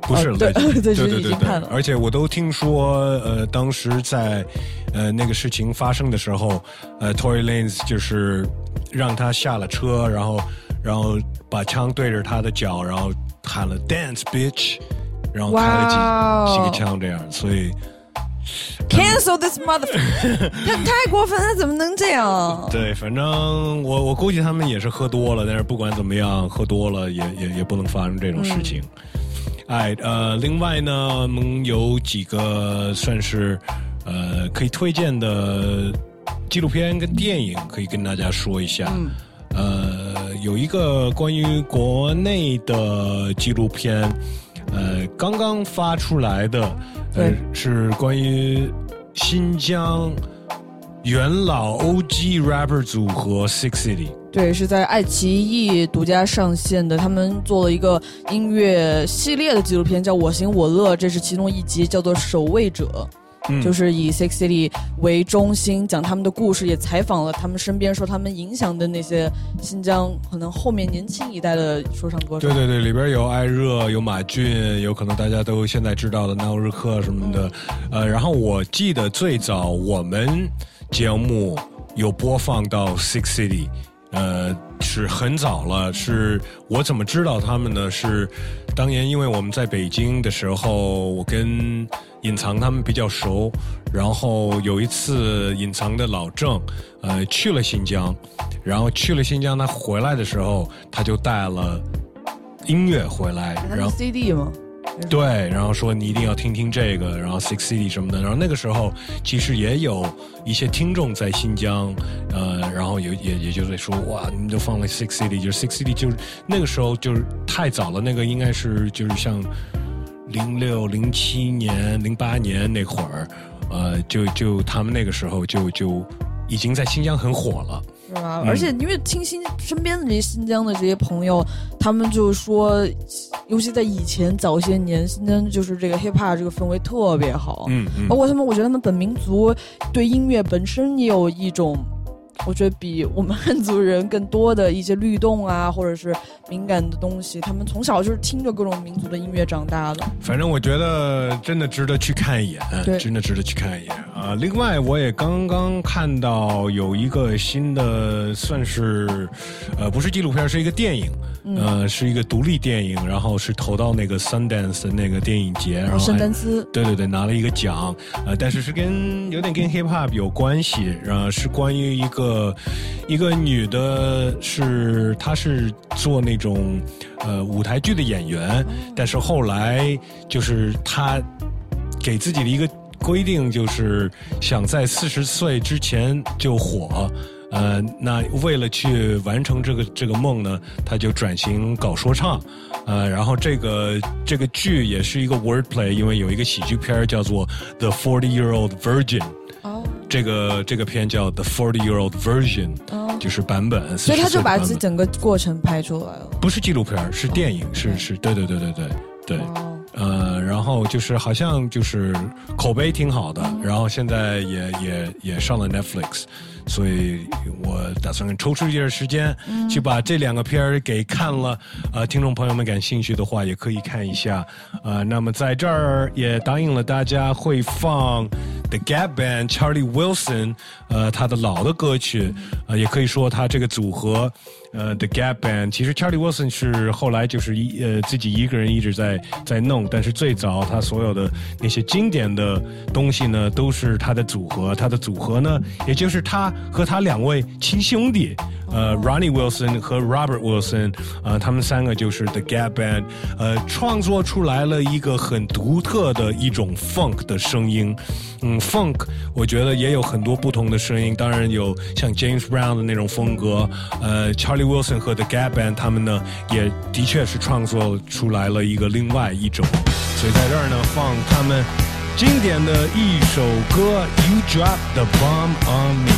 不是哦对 对是对对对已经判了而且我都听说，呃，当时在呃那个事情发生的时候，呃，Tory Lanez 就是让他下了车，然后然后把枪对着他的脚，然后喊了 “dance bitch”，然后开了几、几个枪这样，所以 Cancel this motherfucker！他太过分了，怎么能这样？对，反正我我估计他们也是喝多了，但是不管怎么样，喝多了也也也不能发生这种事情。哎，呃，另外呢，我们有几个算是呃可以推荐的纪录片跟电影，可以跟大家说一下。嗯呃，有一个关于国内的纪录片，呃，刚刚发出来的，呃，是关于新疆元老 OG rapper 组合 Six City。对，是在爱奇艺独家上线的。他们做了一个音乐系列的纪录片，叫《我行我乐》，这是其中一集，叫做《守卫者》。嗯就是以 Six City 为中心，讲他们的故事，也采访了他们身边受他们影响的那些新疆可能后面年轻一代的说唱歌手。对对对，里边有艾热，有马俊，有可能大家都现在知道的纳日克什么的。呃，然后我记得最早我们节目有播放到 Six City，呃，是很早了。是我怎么知道他们呢？是当年因为我们在北京的时候，我跟隐藏他们比较熟，然后有一次隐藏的老郑，呃，去了新疆，然后去了新疆，他回来的时候，他就带了音乐回来，然后 CD 吗？对，然后说你一定要听听这个，然后 Six City 什么的，然后那个时候其实也有一些听众在新疆，呃，然后也也也就是说哇，你们都放了 Six City，就是 Six City 就是那个时候就是太早了，那个应该是就是像零六零七年零八年那会儿，呃，就就他们那个时候就就已经在新疆很火了。是吧？嗯。而且因为听新身边的这些新疆的这些朋友，他们就说，尤其在以前早些年，新疆就是这个 hip hop 这个氛围特别好，嗯嗯。包括他们，我觉得他们本民族对音乐本身也有一种我觉得比我们汉族人更多的一些律动啊，或者是敏感的东西，他们从小就是听着各种民族的音乐长大的。反正我觉得真的值得去看一眼，真的值得去看一眼啊！另外，我也刚刚看到有一个新的，算是呃不是纪录片，是一个电影，嗯呃是一个独立电影，然后是投到那个 Sundance 的那个电影节，然后圣还丹斯，对对对，拿了一个奖，呃，但是是跟有点跟 hip hop 有关系，然后是关于一个呃一个女的是，她是做那种呃舞台剧的演员，但是后来就是她给自己的一个规定，就是想在四十岁之前就火。呃，那为了去完成这个这个梦呢，他就转型搞说唱，呃，然后这个这个剧也是一个 wordplay，因为有一个喜剧片叫做《The Forty Year Old Virgin》，哦，这个这个片叫《The Forty Year Old Version》，哦。就是版本，所以他40岁的就把这整个过程拍出来了。不是纪录片，是电影，是是，对对对对对对，呃，然后就是好像就是口碑挺好的，然后现在也也也上了 Netflix，所以我打算抽出一点时间去把这两个片儿给看了。呃，听众朋友们感兴趣的话，也可以看一下。呃，那么在这儿也答应了大家会放 The Gap Band Charlie Wilson，呃，他的老的歌曲，呃，也可以说他这个组合。呃，The Gap Band，其实 Charlie Wilson 是后来就是一呃自己一个人一直在在弄，但是最早他所有的那些经典的东西呢，都是他的组合。他的组合呢，也就是他和他两位亲兄弟，呃，Ronnie Wilson 和 Robert Wilson，呃，他们三个就是 The Gap Band，呃，创作出来了一个很独特的一种 funk 的声音。嗯，funk 我觉得也有很多不同的声音，当然有像 James Brown 的那种风格，呃，Charlie Wilson 和 The Gap Band 他们呢也的确是创作出来了一个另外一种，所以在这儿呢放他们经典的一首歌《You Drop the Bomb on Me》。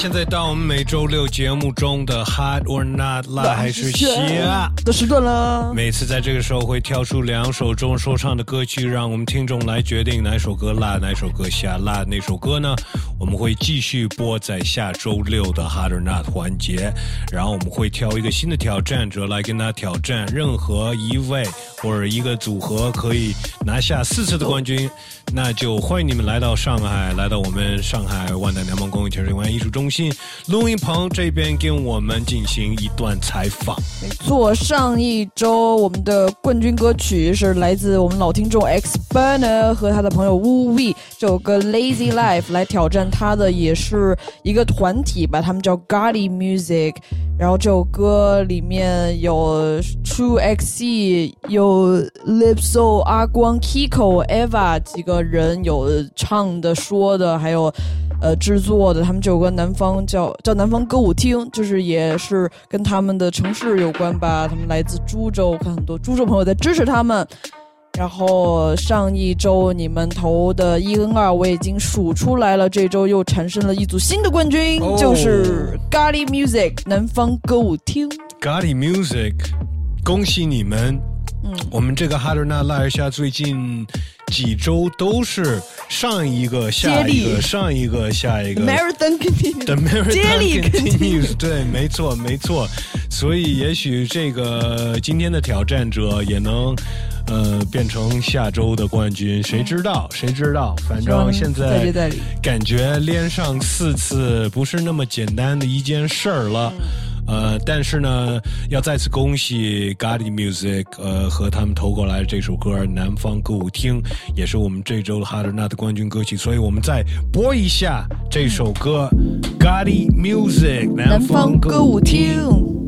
现在到我们每周六节目中的 Hot or Not 辣还是虾的时段了。每次在这个时候会挑出两首中说唱的歌曲，让我们听众来决定哪首歌辣，哪首歌下。辣那首歌呢，我们会继续播在下周六的 Hot or Not 环节，然后我们会挑一个新的挑战者来跟他挑战，任何一位或者一个组合可以拿下四次的冠军，那就欢迎你们来到上海，来到我们上海万达联盟公益全文化艺术中心录音棚这边跟我们进行一段采访。没错，上一周我们的冠军歌曲是来自我们老听众 X Burner 和他的朋友 Wu We 这首歌 Lazy Life 来挑战他的，也是一个团体吧，他们叫 Gotti Music。然后这首歌里面有 True XC，有 Lipso、阿光、Kiko、Eva 几个人有唱的、说的，还有。呃，制作的他们这首歌南方叫叫南方歌舞厅，就是也是跟他们的城市有关吧。他们来自株洲，看很多株洲朋友在支持他们。然后上一周你们投的一跟二我已经数出来了，这周又产生了一组新的冠军，哦就是咖喱 Music 南方歌舞厅。Gotti Music，恭喜你们！嗯，我们这个哈德纳拉尔下最近几周都是上一个下一个上一个下一个 marathon continues，the marathon continues，对，没错，没错。所以也许这个今天的挑战者也能，呃，变成下周的冠军，谁知道？谁知道？反正现在感觉连上四次不是那么简单的一件事儿了。呃，但是呢，要再次恭喜 Gotti Music，呃，和他们投过来这首歌《南方歌舞厅》，也是我们这周的哈德纳的冠军歌曲，所以我们再播一下这首歌《Gotti Music》南方歌舞厅。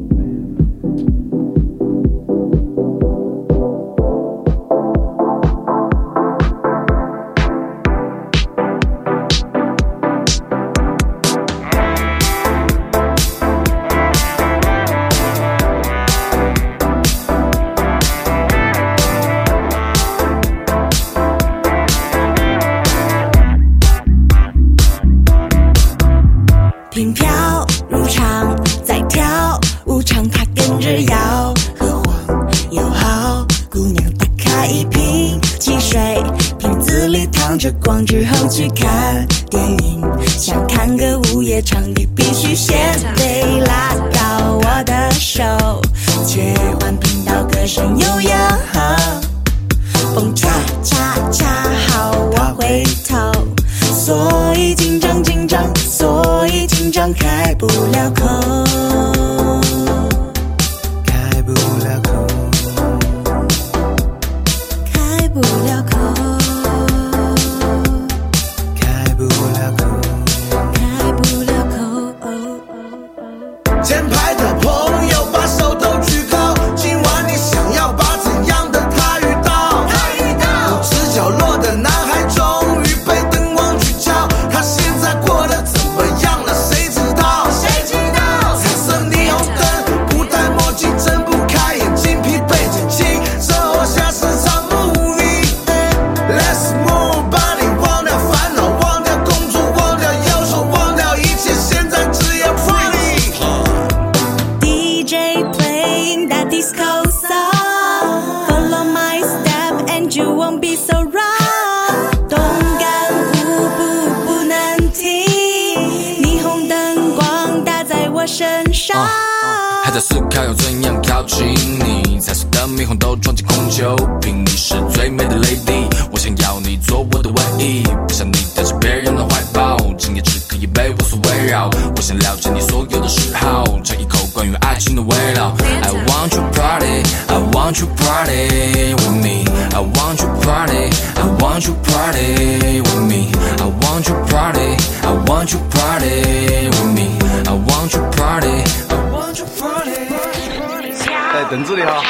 邓子你好，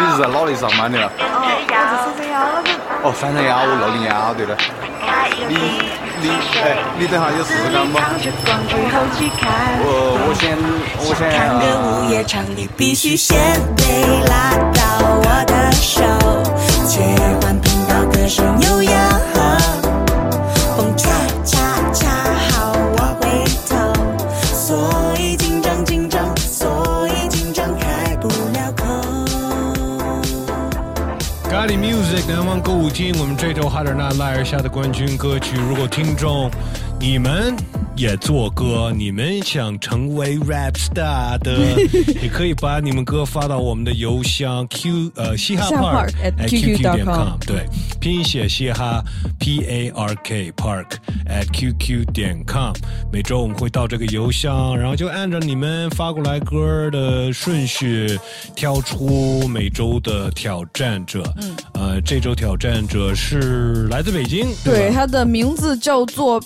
你是在哪里上班的？哦，三三幺五六零幺，对的。你你哎，你等下有事干不？我我先我先看个午夜场，你必须先得拉到我的手，切换频道，歌声悠扬。不听，我们这周哈德纳拉尔下的冠军歌曲。如果听众你们也做歌，你们想成为 rap star 的，也可以把你们歌发到我们的邮箱 q 呃嘻哈 park at qq 点 qq.com 对，拼写嘻哈 p a r k park at qq 点 com。每周我们会到这个邮箱，然后就按照你们发过来歌的顺序挑出每周的挑战者。嗯，呃，这周挑战者是来自北京，对，吧他的名字叫做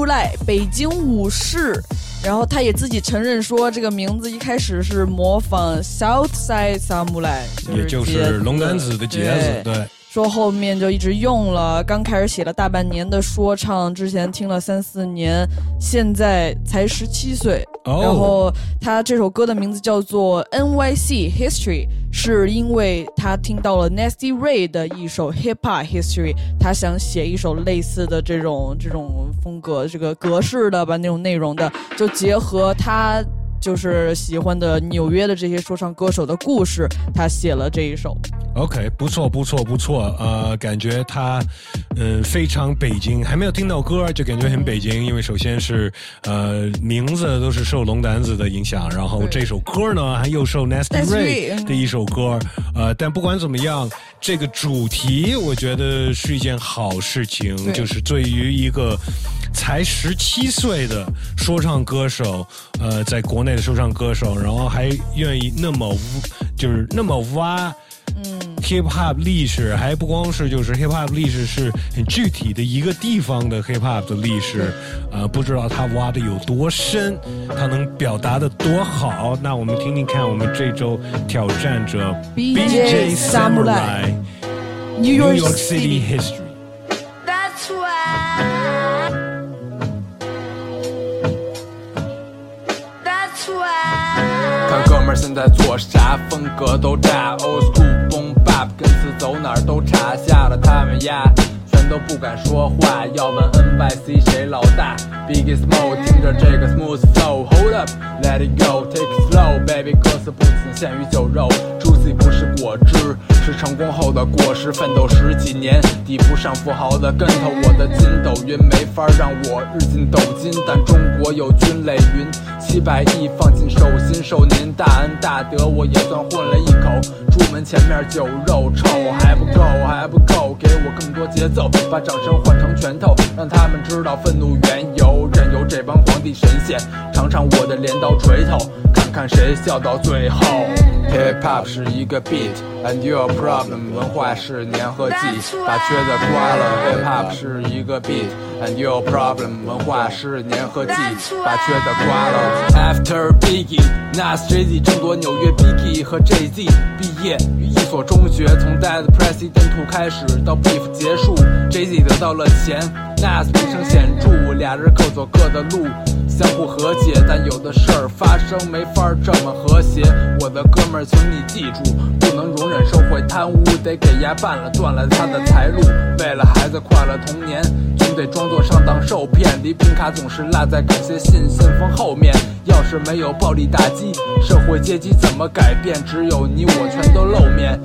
B.J. Samurai，北京武士。然后他也自己承认说，这个名字一开始是模仿 Southside Samurai，也就是龙胆子的节子，对。说后面就一直用了，刚开始写了大半年的说唱，之前听了三四年，现在才十七岁。哦然后他这首歌的名字叫做 NYC History，是因为他听到了 Nasty Ray 的一首 Hip Hop History，他想写一首类似的这种这种风格、这个格式的吧那种内容的，就结合他。就是喜欢的纽约的这些说唱歌手的故事，他写了这一首。OK，不错，不错，不错。呃，感觉他，嗯、非常北京。还没有听到歌，就感觉很北京。因为首先是，呃，名字都是受龙胆子的影响，然后这首歌呢，还又受 Nasty Ray Ray，的一首歌。呃，但不管怎么样，这个主题我觉得是一件好事情，就是对于一个才十七岁的说唱歌手，呃，在国内的说唱歌手，然后还愿意那么，就是那么挖。嗯 hip hop 历史还不光是就是 hip hop 历史是很具体的一个地方的 hip hop 的历史，呃，不知道他挖的有多深，他能表达的多好。那我们听听看，我们这周挑战者 BJ Samurai New York City City History。看哥们儿现在做啥，风格都炸，old school boom bap，跟词走哪儿都查，下了他们呀，都不敢说话。要问 NYC 谁老大，Biggie Smoke，听着这个 smooth flow，hold up，let it go，take it slow，baby，歌词不仅限于酒肉，juicy 不是果汁，是成功后的果实，奋斗十几年，抵不上富豪的跟头，我的筋斗云没法让我日进斗金，但中国有军磊云，七百亿放进手心，受您大恩大德，我也算混了一口。出门前面酒肉臭还不够，还不够，给我更多节奏，把掌声换成拳头，让他们知道愤怒缘由，任由这帮皇帝神仙尝尝我的镰刀锤头，看看谁笑到最后。Hip hop 是一个 beat，and your problem，文化是粘合剂，把缺的刮了。Hip hop 是一个 beat，and your problem，文化是粘合剂，把缺的刮了。After Biggie，Nas Jay-Z 争夺纽约 Biggie 和 Jay-Z，毕业于一所中学，从 Dead President 开始到 Beef 结束，Jay-Z 得到了钱，Nas 名声显著，俩人各走各的路。相互和解，但有的事儿发生没法这么和谐。我的哥们儿，请你记住，不能容忍受贿贪污，得给牙办了，断了他的财路。为了孩子快乐童年，总得装作上当受骗。礼品卡总是落在感谢信信封后面。要是没有暴力打击，社会阶级怎么改变？只有你我全都露面，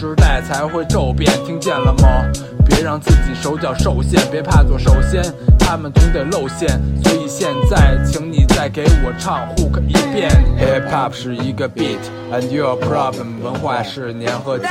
时代才会骤变。听见了吗？别让自己手脚受限，别怕做首先，他们总得露馅。所以现在，请你再给我唱 hook 一遍。Hip hop 是一个 beat，and your problem 文化是粘合剂，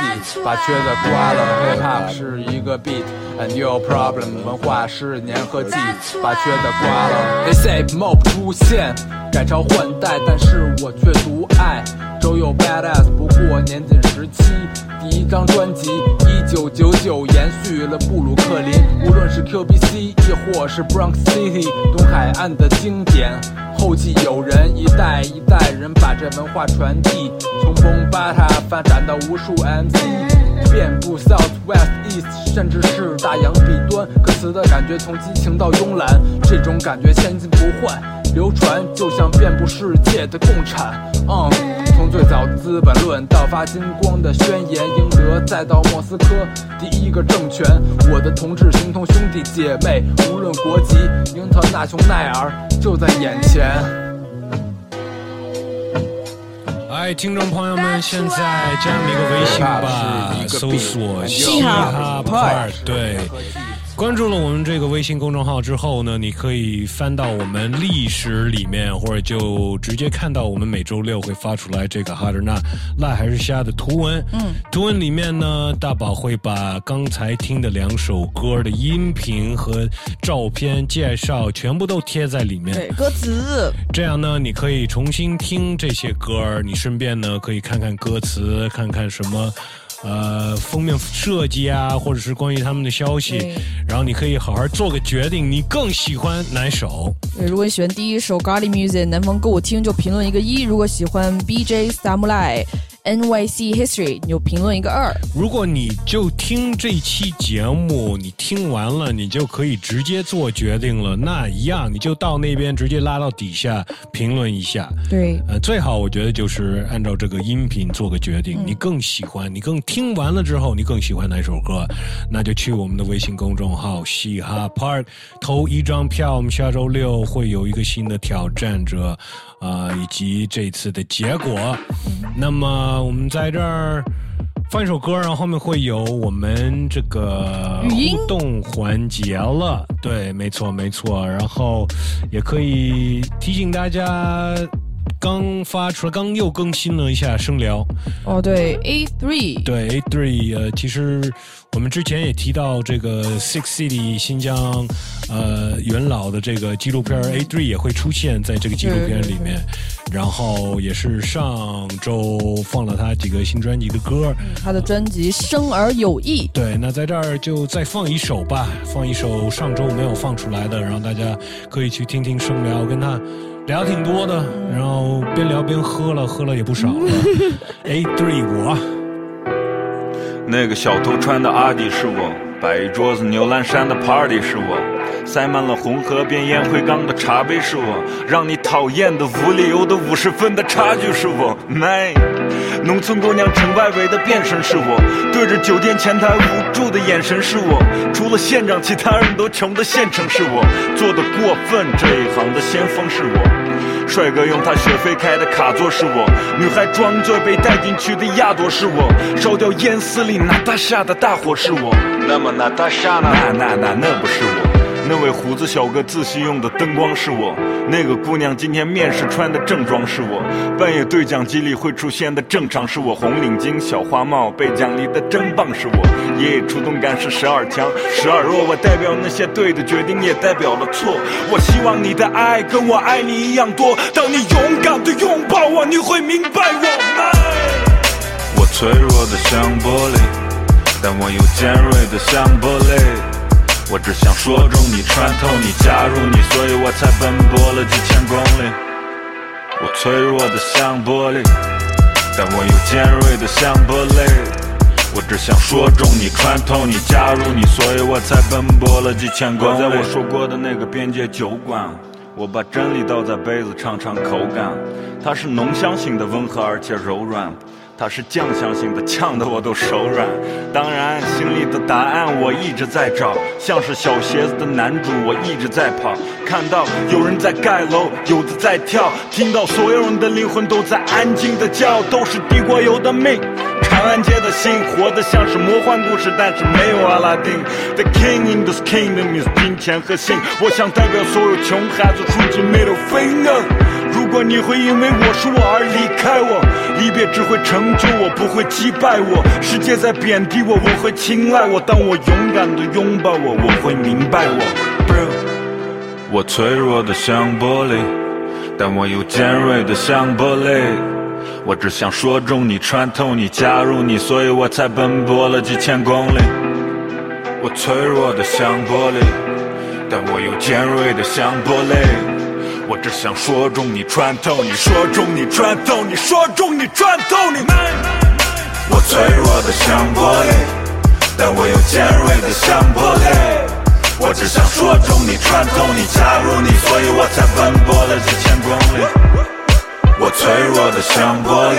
把缺的刮了。Hip hop 是一个 beat，and your problem 文化是粘合剂，把缺的刮了。They say mob 出现，改朝换代，但是我却独爱。周有 badass，不过年仅十七。第一张专辑一九九九延续了布鲁克林，无论是 QBC 亦或是 Bronx City 东海岸的经典。后继有人，一代一代人把这文化传递，从 Boom Bata 发展到无数 MC，遍布 South West East，甚至是大洋彼端。歌词的感觉从激情到慵懒，这种感觉千金不换。流传就像遍布世界的共产，嗯，从最早的《资本论》到发金光的宣言，英德，再到莫斯科第一个政权，我的同志形同兄弟姐妹，无论国籍，英特纳雄奈尔就在眼前。哎，听众朋友们，现在加我们一个微信吧，搜索“嘻哈 Part”，对。关注了我们这个微信公众号之后呢，你可以翻到我们历史里面，或者就直接看到我们每周六会发出来这个哈德纳赖还是虾的图文。嗯，图文里面呢，大宝会把刚才听的两首歌的音频和照片介绍全部都贴在里面。对，歌词。这样呢，你可以重新听这些歌儿，你顺便呢可以看看歌词，看看什么。呃，封面设计啊，或者是关于他们的消息，然后你可以好好做个决定，你更喜欢哪首？对，如果你喜欢第一首 g a r l y Music 南方歌舞厅，就评论一个一；如果喜欢 BJ Samurai。NYC History，你就评论一个二。如果你就听这期节目，你听完了，你就可以直接做决定了。那一样，你就到那边直接拉到底下评论一下。对，呃，最好我觉得就是按照这个音频做个决定。你更喜欢，你更听完了之后，你更喜欢哪首歌，那就去我们的微信公众号嘻哈 Park 投一张票。我们下周六会有一个新的挑战者。啊，以及这次的结果。那么我们在这儿放一首歌，然后后面会有我们这个互动环节了。对，没错，没错。然后也可以提醒大家，刚发出来，刚又更新了一下声聊。哦，对，A three，对 A three，呃，其实。我们之前也提到这个 Six City 新疆，呃，元老的这个纪录片 A Three 也会出现在这个纪录片里面，然后也是上周放了他几个新专辑的歌，他的专辑《生而有意》。对，那在这儿就再放一首吧，放一首上周没有放出来的，然后大家可以去听听声聊，跟他聊挺多的，然后边聊边喝了，喝了也不少了。A Three 我。那个小偷穿的阿迪是我，摆一桌子牛栏山的 party 是我，塞满了红河边烟灰缸的茶杯是我，让你讨厌的无理由的五十分的差距是我。My，农村姑娘城外围的变身是我，对着酒店前台无助的眼神是我，除了县长其他人都穷的县城是我，做的过分这一行的先锋是我。帅哥用他学费开的卡座是我，女孩装醉被带进去的亚朵是我，烧掉烟丝里娜塔莎的大火是我。那么娜塔莎呢？那那那那不是我。那位胡子小哥自习用的灯光是我，那个姑娘今天面试穿的正装是我，半夜对讲机里会出现的正常是我，红领巾小花帽被奖励的真棒是我，爷爷出动感是十二强十二弱，我代表那些对的决定，也代表了错。我希望你的爱跟我爱你一样多，当你勇敢的拥抱我，你会明白我爱。我脆弱的像玻璃，但我又尖锐的像玻璃。我只想说中你，穿透你，加入你，所以我才奔波了几千公里。我脆弱的像玻璃，但我又尖锐的像玻璃。我只想说中你，穿透你，加入你，所以我才奔波了几千公里。在我说过的那个边界酒馆，我把真理倒在杯子，尝尝口感。它是浓香型的，温和而且柔软。它是酱香型的，呛得我都手软。当然，心里的答案我一直在找，像是小鞋子的男主，我一直在跑。看到有人在盖楼，有的在跳，听到所有人的灵魂都在安静的叫，都是地国有的命。长安街的心活得像是魔幻故事，但是没有阿拉丁。The king in this kingdom is 金钱和性。我想代表所有穷孩子竖起 middle finger。如果你会因为我是我而离开我，离别只会成就我，不会击败我。世界在贬低我，我会青睐我。当我勇敢的拥抱我，我会明白我。我脆弱的像玻璃，但我又尖锐的像玻璃。我只想说中你，穿透你，加入你，所以我才奔波了几千公里。我脆弱的像玻璃，但我又尖锐的像玻璃。我只想说中你，穿透你，说中你，穿透你，说中你，穿透你。我脆弱的像玻璃，但我又尖锐的像玻璃。我只想说中你，穿透你，加入你，所以我才奔波了几千公里。我脆弱的像玻璃，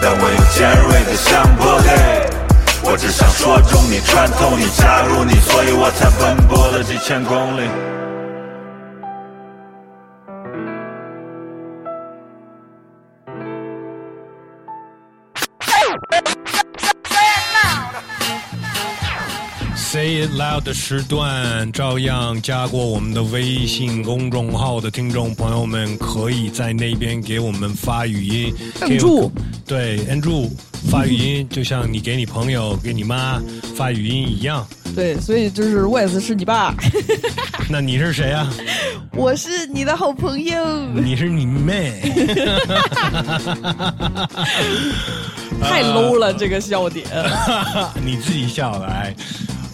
但我又尖锐的像玻璃。我只想说中你，穿透你，加入你，所以我才奔波了几千公里。Say It Loud 的时段，照样加过我们的微信公众号的听众朋友们，可以在那边给我们发语音，摁住，对，摁住发语音，就像你给你朋友、给你妈发语音一样。对，所以就是 Wes 是你爸，那你是谁啊？我是你的好朋友，你是你妹，太 low 了这个笑点。你自己笑来。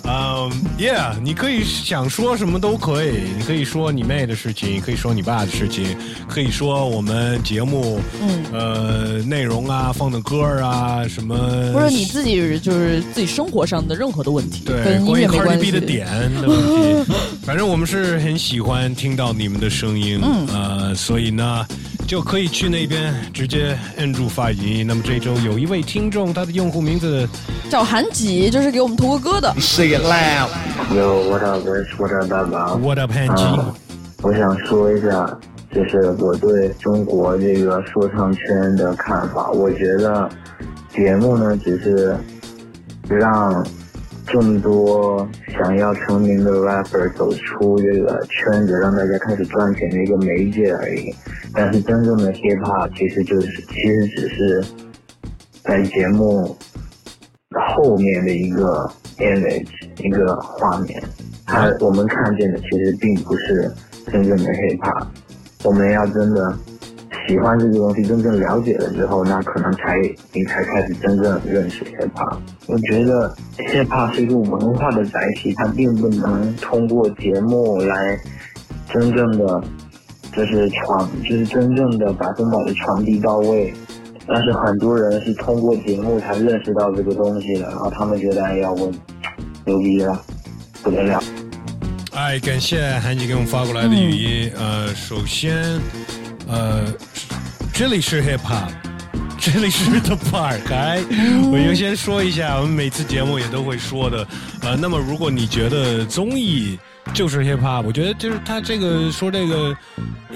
嗯、y e a h 你可以想说什么都可以，你可以说你妹的事情，可以说你爸的事情，可以说我们节目，嗯，呃，内容啊，放的歌啊，什么，或者你自己就是自己生活上的任何的问题，对，跟音关于乐没 Cardi 关系的点的问题，反正我们是很喜欢听到你们的声音，嗯。呃，所以呢，就可以去那边直接摁住发语音。那么这周有一位听众，他的用户名字叫韩几，就是给我们投过歌的。Say it loud. Yo, what up, bitch? What up, 爸爸 What up, 韩几啊我想说一下，就是我对中国这个说唱圈的看法。我觉得节目呢，只是让众多想要成名的 rapper 走出这个圈子，让大家开始赚钱的一个媒介而已。但是真正的 hip hop 其实就是，其实只是在节目后面的一个 image，一个画面。它我们看见的其实并不是真正的 hip hop。我们要真的喜欢这个东西，真正了解了之后，那可能才你才开始真正认识 hip hop。我觉得 hip hop 是一个文化的载体，它并不能通过节目来真正的就是传，就是真正的百分百的传递到位。但是很多人是通过节目才认识到这个东西的，然后他们觉得哎呀我牛逼了，不得了。哎，感谢韩姐给我们发过来的语音。嗯呃，首先，呃，这里是 hip hop，这里是 The Park。哎，嗯我优先说一下，我们每次节目也都会说的。呃，那么如果你觉得综艺就是 hip hop，我觉得就是他这个说这个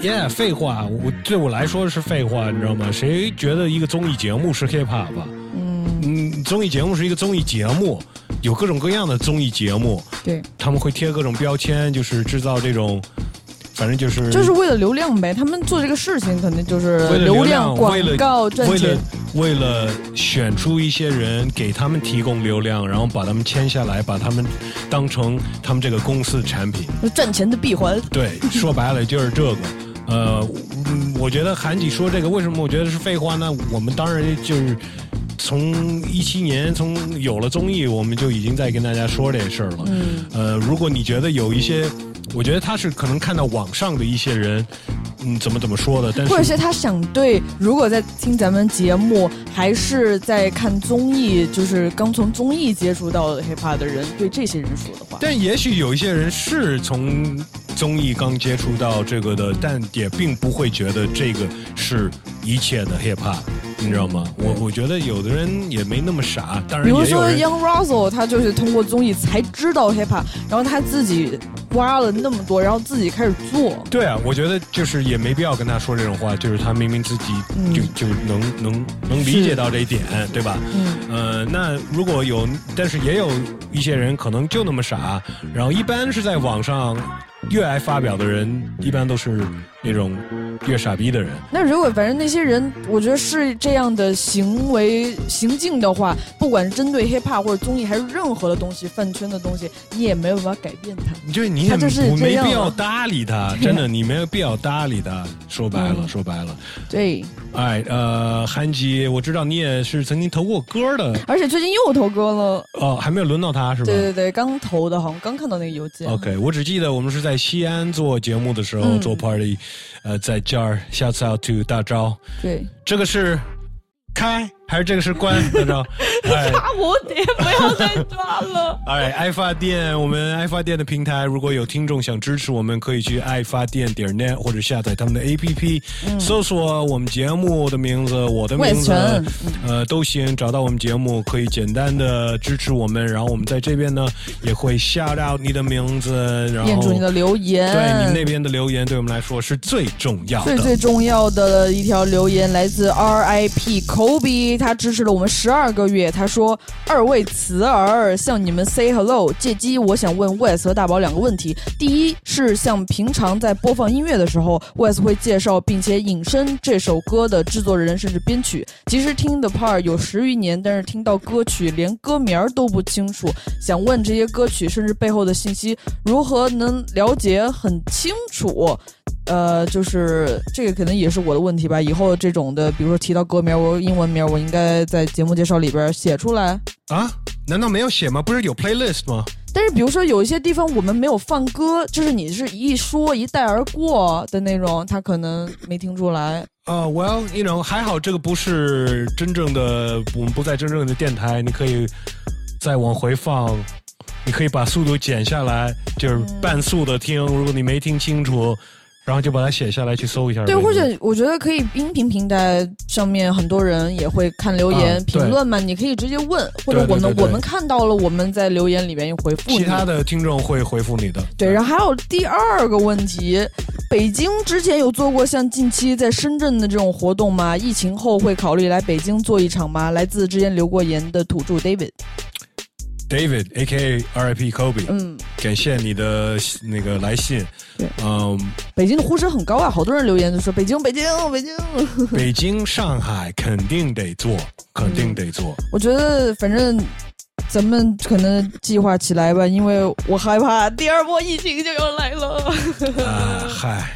，yeah，废话，我对我来说是废话，你知道吗？谁觉得一个综艺节目是 hip hop 吧？嗯，综艺节目是一个综艺节目，有各种各样的综艺节目。对，他们会贴各种标签，就是制造这种，反正就是就是为了流量呗，他们做这个事情肯定就是为了流量，广告赚钱为了。为了选出一些人给他们提供流量，然后把他们签下来，把他们当成他们这个公司的产品。赚钱的闭环。对，说白了就是这个。呃，嗯我觉得韩姐说这个，为什么我觉得是废话呢？我们当然就是从一七年从有了综艺，我们就已经在跟大家说这事儿了。嗯呃，如果你觉得有一些，我觉得他是可能看到网上的一些人，嗯，怎么怎么说的，但是或者是他想对，如果在听咱们节目，还是在看综艺，就是刚从综艺接触到 hiphop 的人，对这些人说的话，但也许有一些人是从综艺刚接触到这个的，但也并不会觉得这个是一切的 hip hop，你知道吗？我我觉得有的人也没那么傻，当然比如说 Young Russell，他就是通过综艺才知道 hiphop，然后他自己挖了那么多，然后自己开始做。对啊，我觉得就是也没必要跟他说这种话，就是他明明自己就、嗯就能能能理解到这一点，对吧？嗯，呃，那如果有，但是也有一些人可能就那么傻，然后一般是在网上越爱发表的人，一般都是那种越傻逼的人。那如果反正那些人，我觉得是这样的行为行径的话，不管是针对 hiphop 或者综艺还是任何的东西，饭圈的东西，你也没有办法改变他。就你也他就是不这样了没必要搭理他，真的，你没有必要搭理他。说白了，嗯说白了，对，哎，呃，韩吉，我知道你也是曾经投过歌的，而且最近又投歌了。哦，还没有轮到他是吧？对对对，刚投的，好像刚看到那个邮件。OK，我只记得我们是在西安做节目的时候、嗯做 party，呃，在这儿 shouts out to 大招，对，这个是开还是这个是关？大招，哎。啊，我得不要再抓了。哎，爱发电，我们爱发电的平台，如果有听众想支持我们，可以去爱发电点 net 或者下载他们的 APP，、嗯搜索我们节目的名字，我的名字，呃，都行，找到我们节目，可以简单的支持我们，然后我们在这边呢也会 shout out 你的名字，然后念出你的留言对你那边的留言对我们来说是最重要的。最最重要的一条留言来自 R.I.P. Kobe，他支持了我们十二个月，他说二位词儿向你们 say hello。借机我想问 Wes 和大宝两个问题：第一是像平常在播放音乐的时候，Wes 会介绍并且引申这首歌的制作人甚至编曲。其实听的 part 有十余年，但是听到歌曲连歌名都不清楚，想问这些歌曲甚至背后的信息如何能了解很清楚？呃，就是这个可能也是我的问题吧。以后这种的，比如说提到歌名，我英文名，我应该在节目介绍里边写出来。啊？难道没有写吗？不是有 playlist 吗？但是比如说有一些地方我们没有放歌，就是你是一说一带而过的那种，他可能没听出来。啊、e l l you know，还好这个不是真正的，我们不在真正的电台，你可以再往回放，你可以把速度减下来，就是半速的听。如果你没听清楚，然后就把它写下来去搜一下。对，或者我觉得可以音频平台上面很多人也会看留言、啊评论嘛，你可以直接问，或者我们我们看到了，我们在留言里面也回复你。其他的听众会回复你的。对，然后还有第二个问题，北京之前有做过像近期在深圳的这种活动吗？疫情后会考虑来北京做一场吗？来自之前留过言的土著 David，David A K A R I P Kobe，嗯，感谢你的那个来信。嗯，北京的呼声很高啊，好多人留言就说北京，北京，北京。北京、上海肯定得做，肯定得做。我觉得反正咱们可能计划起来吧，因为我害怕第二波疫情就要来了。啊，嗨，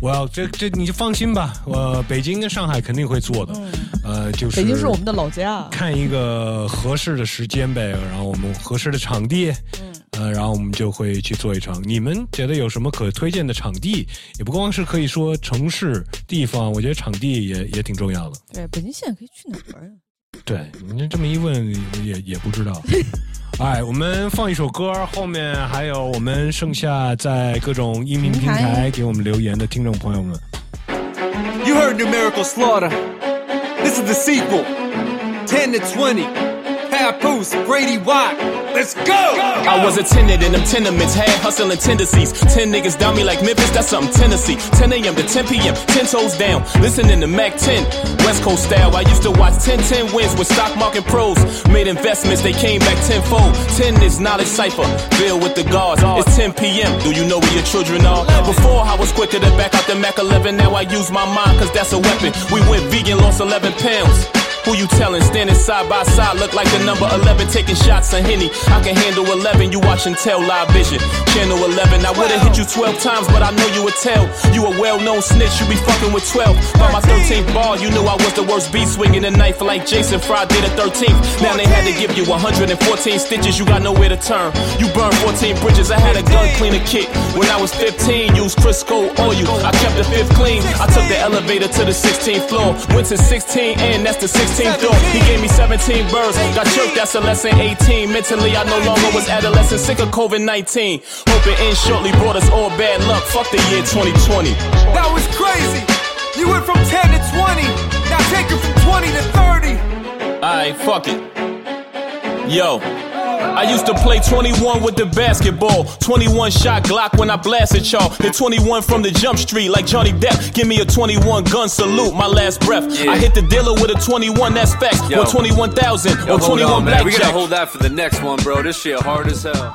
我要这这你就放心吧，我北京跟上海肯定会做的。呃，就是北京是我们的老家，看一个合适的时间呗，然后我们合适的场地，嗯，呃，然后我们就会去做一场。你们觉得有什么可推荐的场地？也不光是可以说城市地方，我觉得场地也也挺重要的。对，北京现在可以去哪儿啊？对，你这么一问也也不知道。哎，我们放一首歌，后面还有我们剩下在各种音频平台给我们留言的听众朋友们。You heard Numerical Slaughter. This is the sequel. Ten to 20. Brady Watt. Let's go! I was a tenant in them tenements, had hustling tendencies. Ten niggas down me like Memphis, that's something Tennessee. 10 a.m. to 10 p.m., 10 toes down. Listening to Mac 10, West Coast style. I used to watch 10 10 wins with stock market pros. Made investments, they came back tenfold. 10 is knowledge cipher, filled with the guards. It's 10 p.m., do you know where your children are? Before I was quicker to back out the Mac 11, now I use my mind, cause that's a weapon. We went vegan, lost 11 pounds. Who you telling? Standing side by side, look like the number 11, taking shots of Henny. I can handle 11, you watching Tell Live Vision. Channel 11, I would've hit you 12 times, but I know you would tell. You a well known snitch, you be fucking with 12. By my 13th ball, you knew I was the worst beat, swinging a knife like Jason Friday the 13th. Now they had to give you 114 stitches, you got nowhere to turn. You burned 14 bridges, I had a gun cleaner kit. When I was 15, used Crisco oil. I kept the fifth clean, I took the elevator to the 16th floor. Went to 16 and that's the 16th door. He gave me 17 birds, got choked, that's a lesson 18. Mentally, I no longer was adolescent, sick of COVID 19. Hoping in shortly brought us all bad luck. Fuck the year 2020. That was crazy. You went from 10 to 20. Now take it from 20 to 30. Alright, fuck it. Yo. I used to play 21 with the basketball. 21 shot Glock when I blasted y'all. Hit 21 from the jump street like Johnny Depp. Give me a 21 gun salute, my last breath. I hit the dealer with a 21, that's facts. Yo. Or 21,000 Yo, or hold 21 on, man. We gotta blackjack. hold that for the next one, bro. This shit hard as hell.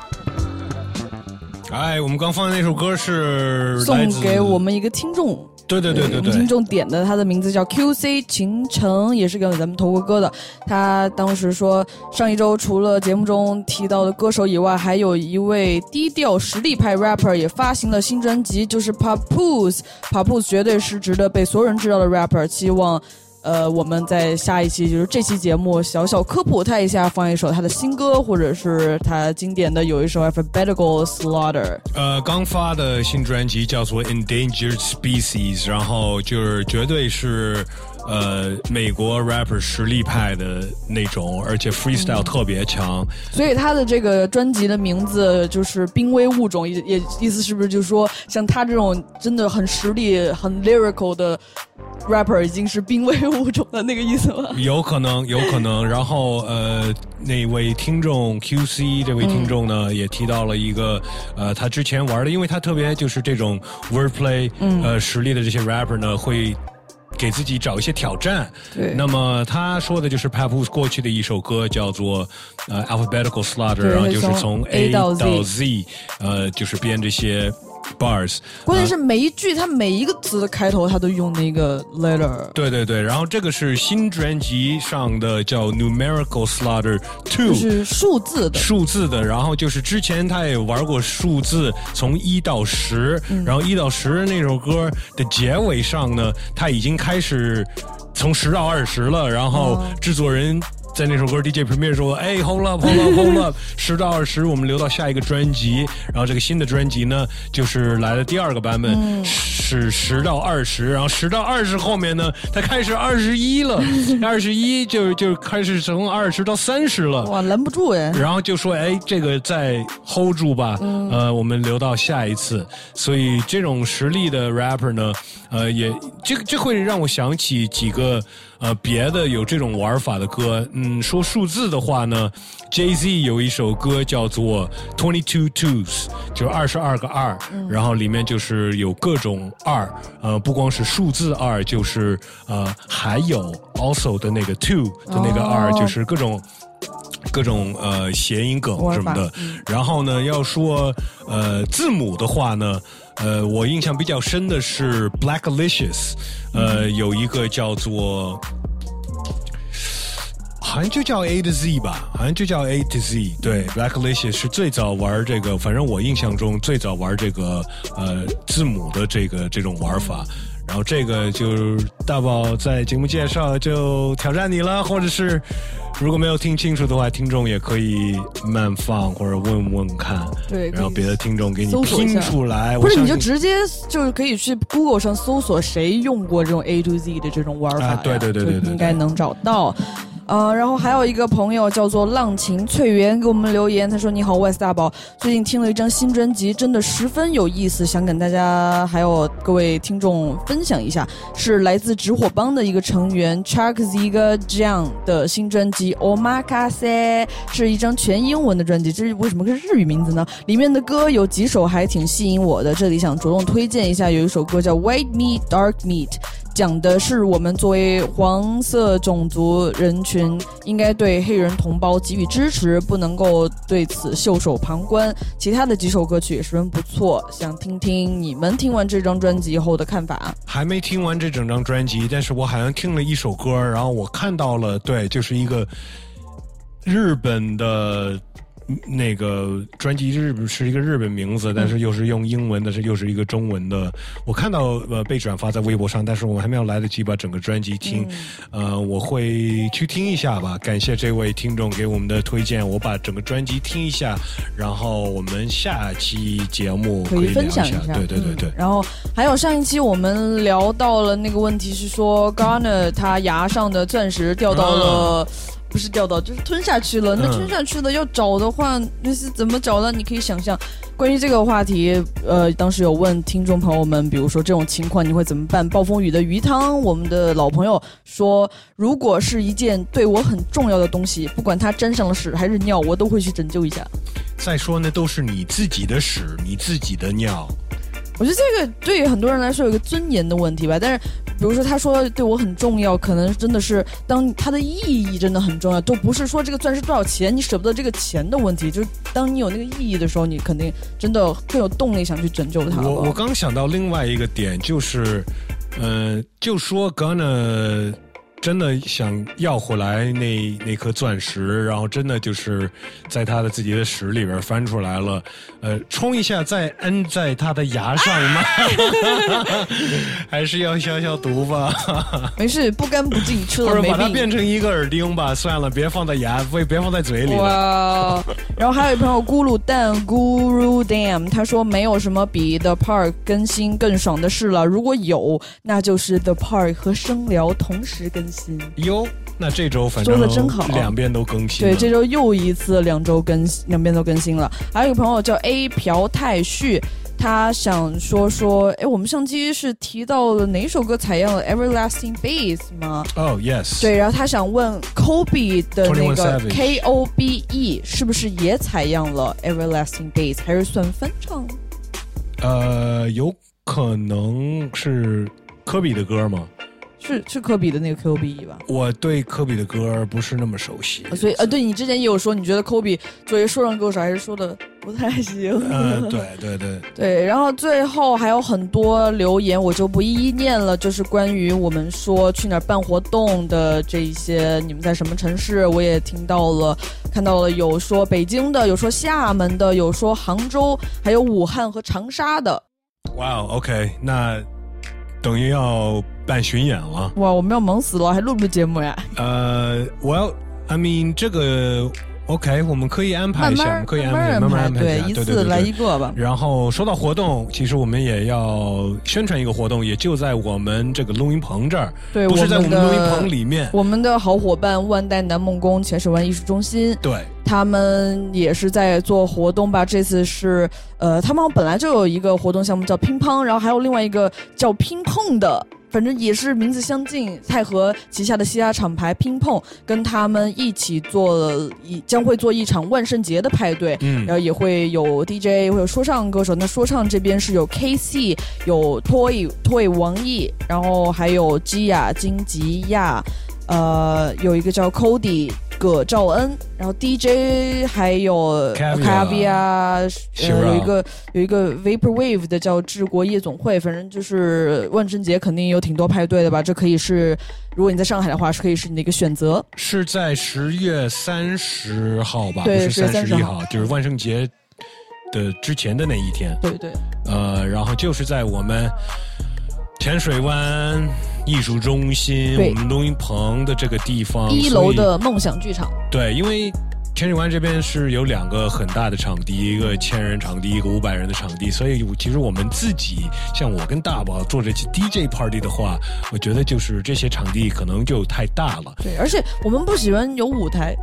哎，我们刚放的那首歌是来送自给我们一个听众。 对对对对对我们听众点的，他的名字叫 QC 秦城，也是给咱们投过歌的。他当时说，上一周除了节目中提到的歌手以外，还有一位低调实力派 rapper 也发行了新专辑，就是 Papoose。Papoose 绝对是值得被所有人知道的 rapper，希望。呃，我们在下一期就是这期节目小小科普他一下，放一首他的新歌，或者是他经典的有一首 Alphabetical Slaughter。呃，刚发的新专辑叫做《Endangered Species》，然后就是绝对是呃美国 rapper 实力派的那种，而且 freestyle 特别强。所以他的这个专辑的名字就是《濒危物种》，也也意思是不是就是说，像他这种真的很实力、很 lyrical 的 rapper，已经是濒危物种的那个意思吗？有可能，有可能。然后，呃，那位听众 QC 这位听众呢，也提到了一个，呃，他之前玩的，因为他特别就是这种 wordplay，、嗯呃，实力的这些 rapper 呢，会给自己找一些挑战。对那么他说的就是 Papoose 过去的一首歌叫做呃 Alphabetical Slaughter，然后就是从从 A 到 Z，呃，就是编这些 bars。关键是每一句，它每一个词的开头，它都用那个 letter。对对对，然后这个是新专辑上的叫 Numerical Slaughter Two，就是数字的数字的。然后就是之前他也玩过数字，从一到十、嗯然后一到十那首歌的结尾上呢，他已经开始从十到二十了，然后制作人。在那首歌 DJ Premier 说：“哎，Hold up，Hold up，Hold up，十到二十，我们留到下一个专辑。然后这个新的专辑呢，就是来了第二个版本，嗯是十到二十。然后十到二十后面呢，它开始二十一了，二十一就就开始从二十到三十了。哇，拦不住哎！然后就说：“哎，这个再 hold 住吧，嗯呃，我们留到下一次。”所以这种实力的 rapper 呢，呃，也这个这会让我想起几个呃别的有这种玩法的歌。嗯，说数字的话呢，Jay Z 有一首歌叫做 Twenty Two Twos，就是二十二个二，嗯然后里面就是有各种二，呃，不光是数字二，就是呃还有 also 的那个 two 的那个二，哦就是各种。各种呃谐音梗什么的然后呢，要说呃字母的话呢，呃，我印象比较深的是 Blacklicious，呃，有一个叫做。好像就叫 A to Z 吧，好像就叫 A to Z。对，Blacklicious 是最早玩这个，反正我印象中最早玩这个呃字母的这个这种玩法。然后这个就大宝在节目介绍就挑战你了，或者是如果没有听清楚的话，听众也可以慢放或者问问看。对然后别的听众给你拼搜索出来，不是你就直接就是可以去 Google 上搜索谁用过这种 A to Z 的这种玩法呀、啊对对对对应该能找到。呃，然后还有一个朋友叫做浪琴翠园给我们留言，他说：“你好，West 大宝，最近听了一张新专辑，真的十分有意思，想跟大家还有各位听众分享一下，是来自直火帮的一个成员 Chuck Ziga Jiang 的新专辑《Omakase》，是一张全英文的专辑，这是为什么是日语名字呢？里面的歌有几首还挺吸引我的，这里想着重推荐一下，有一首歌叫《White Meat Dark Meat》。讲的是我们作为黄色种族人群，应该对黑人同胞给予支持，不能够对此袖手旁观。其他的几首歌曲也十分不错，想听听你们听完这张专辑以后的看法。还没听完这整张专辑，但是我好像听了一首歌，然后我看到了，对，就是一个日本的那个专辑，日本是一个日本名字，但是又是用英文的，是又是一个中文的。我看到呃被转发在微博上，但是我还没有来得及把整个专辑听，呃，我会去听一下吧。感谢这位听众给我们的推荐，我把整个专辑听一下，然后我们下期节目可以以分享一下对对对对。然后还有上一期我们聊到了那个问题是说，Garner 他牙上的钻石掉到了。不是掉到，就是吞下去了。那嗯吞下去了要找的话，那是怎么找呢？你可以想象。关于这个话题，呃，当时有问听众朋友们，比如说这种情况你会怎么办？暴风雨的鱼汤，我们的老朋友说，如果是一件对我很重要的东西，不管它沾上了屎还是尿，我都会去拯救一下。再说呢，都是你自己的屎，你自己的尿。我觉得这个对于很多人来说有一个尊严的问题吧，但是比如说他说对我很重要，可能真的是当它的意义真的很重要，都不是说这个钻石多少钱，你舍不得这个钱的问题，就是当你有那个意义的时候，你肯定真的更有动力想去拯救它。我我刚想到另外一个点，就是，呃，就说 Gonna 真的想要回来那那颗钻石，然后真的就是在他的自己的屎里边翻出来了，呃，冲一下再摁在他的牙上吗？还是要消消毒吧？没事，不干不净，吃或者把它。变成一个耳钉吧？算了，别放在牙，别别放在嘴里。哇！然后还有一朋友咕噜蛋 Guru Dam，他说没有什么比 The Park 更新更爽的事了，如果有，那就是 The Park 和声聊同时更新。哟，那这周反正说的真好两边都更新。对，这周又一次两周更新，两边都更新了。还有一个朋友叫 A 朴泰旭，他想说说，哎，我们上期是提到了哪首歌采样了 Everlasting Bass 吗？哦、yes，对，然后他想问 Kobe 的那个 K O B E 是不是也采样了 Everlasting Bass，还是算翻唱？呃，有可能是科比的歌吗？是是科比的那个 Q B E 吧？我对科比的歌不是那么熟悉。所以呃，对你之前也有说，你觉得 Kobe 作为说唱歌手还是说的不太行。嗯，对对对，对，然后最后还有很多留言，我就不一一念了。就是关于我们说去哪儿办活动的这一些，你们在什么城市？我也听到了，看到了有说北京的，有说厦门的，有说杭州，还有武汉和长沙的。哇、o k 那等于要办巡演了。哇，我们要忙死了，还录不录节目呀？呃，Well, I mean 这个 OK，我们可以安排一下，可以安排慢慢安排对下，一次来对对对对一个吧然后说到活动，其实我们也要宣传一个活动，也就在我们这个录音棚这儿，对，不是在我们录音棚里面。我们的好伙伴万代南梦宫前水湾艺术中心，对，他们也是在做活动吧。这次是呃，他们本来就有一个活动项目叫乒乓，然后还有另外一个叫乒乓的。反正也是名字相近，泰和旗下的嘻哈厂牌拼碰跟他们一起做了一将会做一场万圣节的派对，嗯然后也会有 DJ，会有说唱歌手。那说唱这边是有 KC，有 Toy Toy 王毅，然后还有基亚金吉亚，呃，有一个叫 Cody 葛兆恩，然后 DJ 还有 Caviar 卡比亚，呃，有一个有一个 Vaporwave 的叫治国夜总会，反正就是万圣节肯定有挺多派对的吧，这可以是如果你在上海的话，是可以是你的一个选择。是在十月三十号吧？对不是10月30三十一号号，就是万圣节的之前的那一天。对对，呃，然后就是在我们浅水湾艺术中心，我们录音棚的这个地方，一楼的梦想剧场。对，因为天水湾这边是有两个很大的场地，一个千人场地，一个五百人的场地，所以其实我们自己像我跟大宝做这期 DJ party 的话，我觉得就是这些场地可能就太大了。对，而且我们不喜欢有舞台，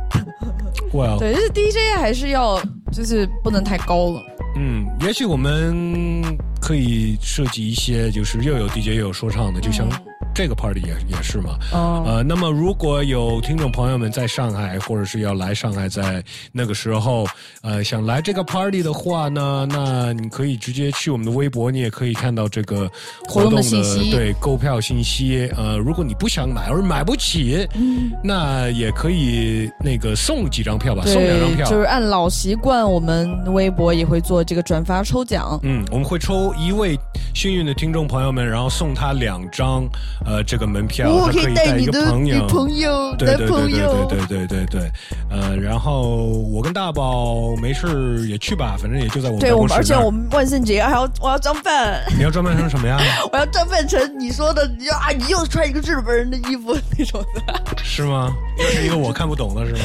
哇，对，就是 DJ 还是要就是不能太高了。嗯，也许我们可以设计一些，就是又有 DJ 又有说唱的，就像这个 party 也也是嘛。哦呃，那么如果有听众朋友们在上海，或者是要来上海，在那个时候，呃，想来这个 party 的话呢，那你可以直接去我们的微博，你也可以看到这个活动的的信息对购票信息。呃，如果你不想买或者买不起，嗯那也可以那个送几张票吧，送两张，票。就是按老习惯，我们微博也会做这个转发抽奖。嗯，我们会抽一位幸运的听众朋友们，然后送他两张呃这个门票，哦可以带一个朋友，女朋友对对对男朋友对对对对对对，呃，然后我跟大宝没事也去吧，反正也就在我们对我们，而且我们万圣节还要我要装扮，你要装扮成什么呀？我要装扮成你说的，你啊，你又穿一个日本人的衣服那种的。是吗？又是一个我看不懂的是吗？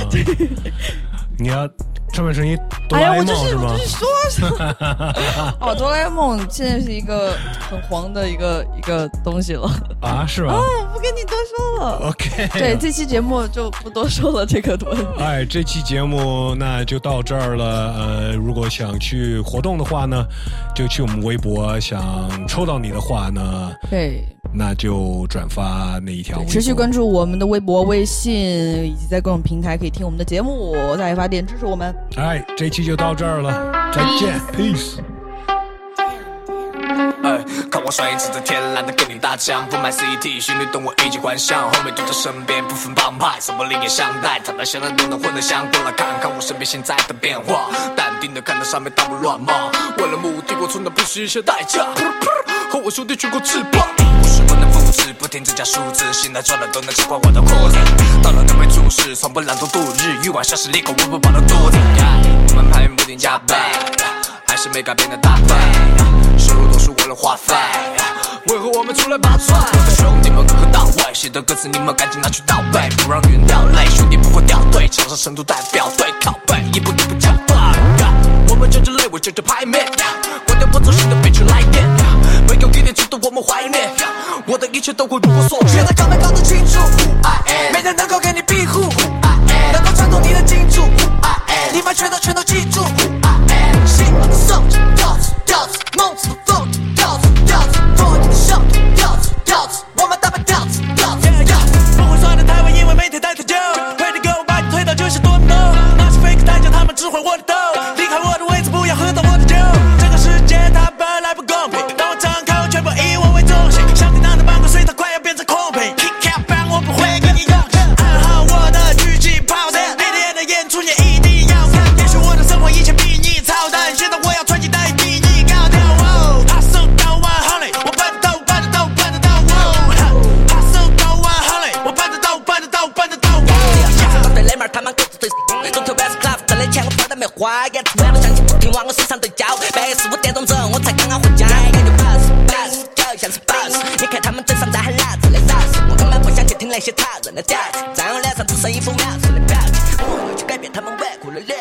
你要装扮成一哆哎呀，啦 A 我就是梦就？是说，哦，哆啦 A 梦现在是一个很黄的一个一个东西了。啊，是吧哦，我不跟你多说了。？OK，对，这期节目就不多说了，这个问题。哎，这期节目那就到这儿了。呃，如果想去活动的话呢，就去我们微博；想抽到你的话呢，对，那就转发那一条。持续关注我们的微博、微信，以及在各种平台可以听我们的节目，在发电支持我们。哎，这期就到这儿了，再见，peace。看我帅，指着天，懒得跟你搭腔，不买 CT，旋律懂我一起幻想，后面就在身边，不分帮派，什么灵也相待，坦白相让都能混得香，过来看看我身边现在的变化，淡定的看着上面大步乱骂，为了目的我从来不惜一些代价，和我兄弟举过翅膀。不停增加数字，现在赚了都能吃光我的裤子。到了那位处事，从不懒惰度日，欲望像是利口，温不饱的肚子。我们排名不停加倍，还是没改变的搭配，收入都是为了花费。为何我们出来拔萃？我的兄弟们个个到位，写的歌词你们赶紧拿去倒背，不让女人掉泪。兄弟不会掉队，场上深度代表队靠背，一步一步加快。我们就着累，我就着排面，我们怀念。我的一切都会如我所愿。现在告白搞得清楚，没人能够给你庇护，能够穿透你的金主，你把全都全都记住。心送调子调子，梦子风调子调子，做你的兄弟调子调子，我们打败调子调子。不会算的台湾，因为每天带太久，推你给我把你推到就像多米诺，那些 fake 太监他们只会我的刀花言吃完了相亲不听话，我时常对焦。半夜四五点钟之后，我才刚刚回家，感觉 boss boss，就像是 boss，。你看他们嘴上在喊老子的 boss，我根本不想去听那些讨人的屌，在我脸上只剩一副藐视的表情。我要去改变他们顽固的脸，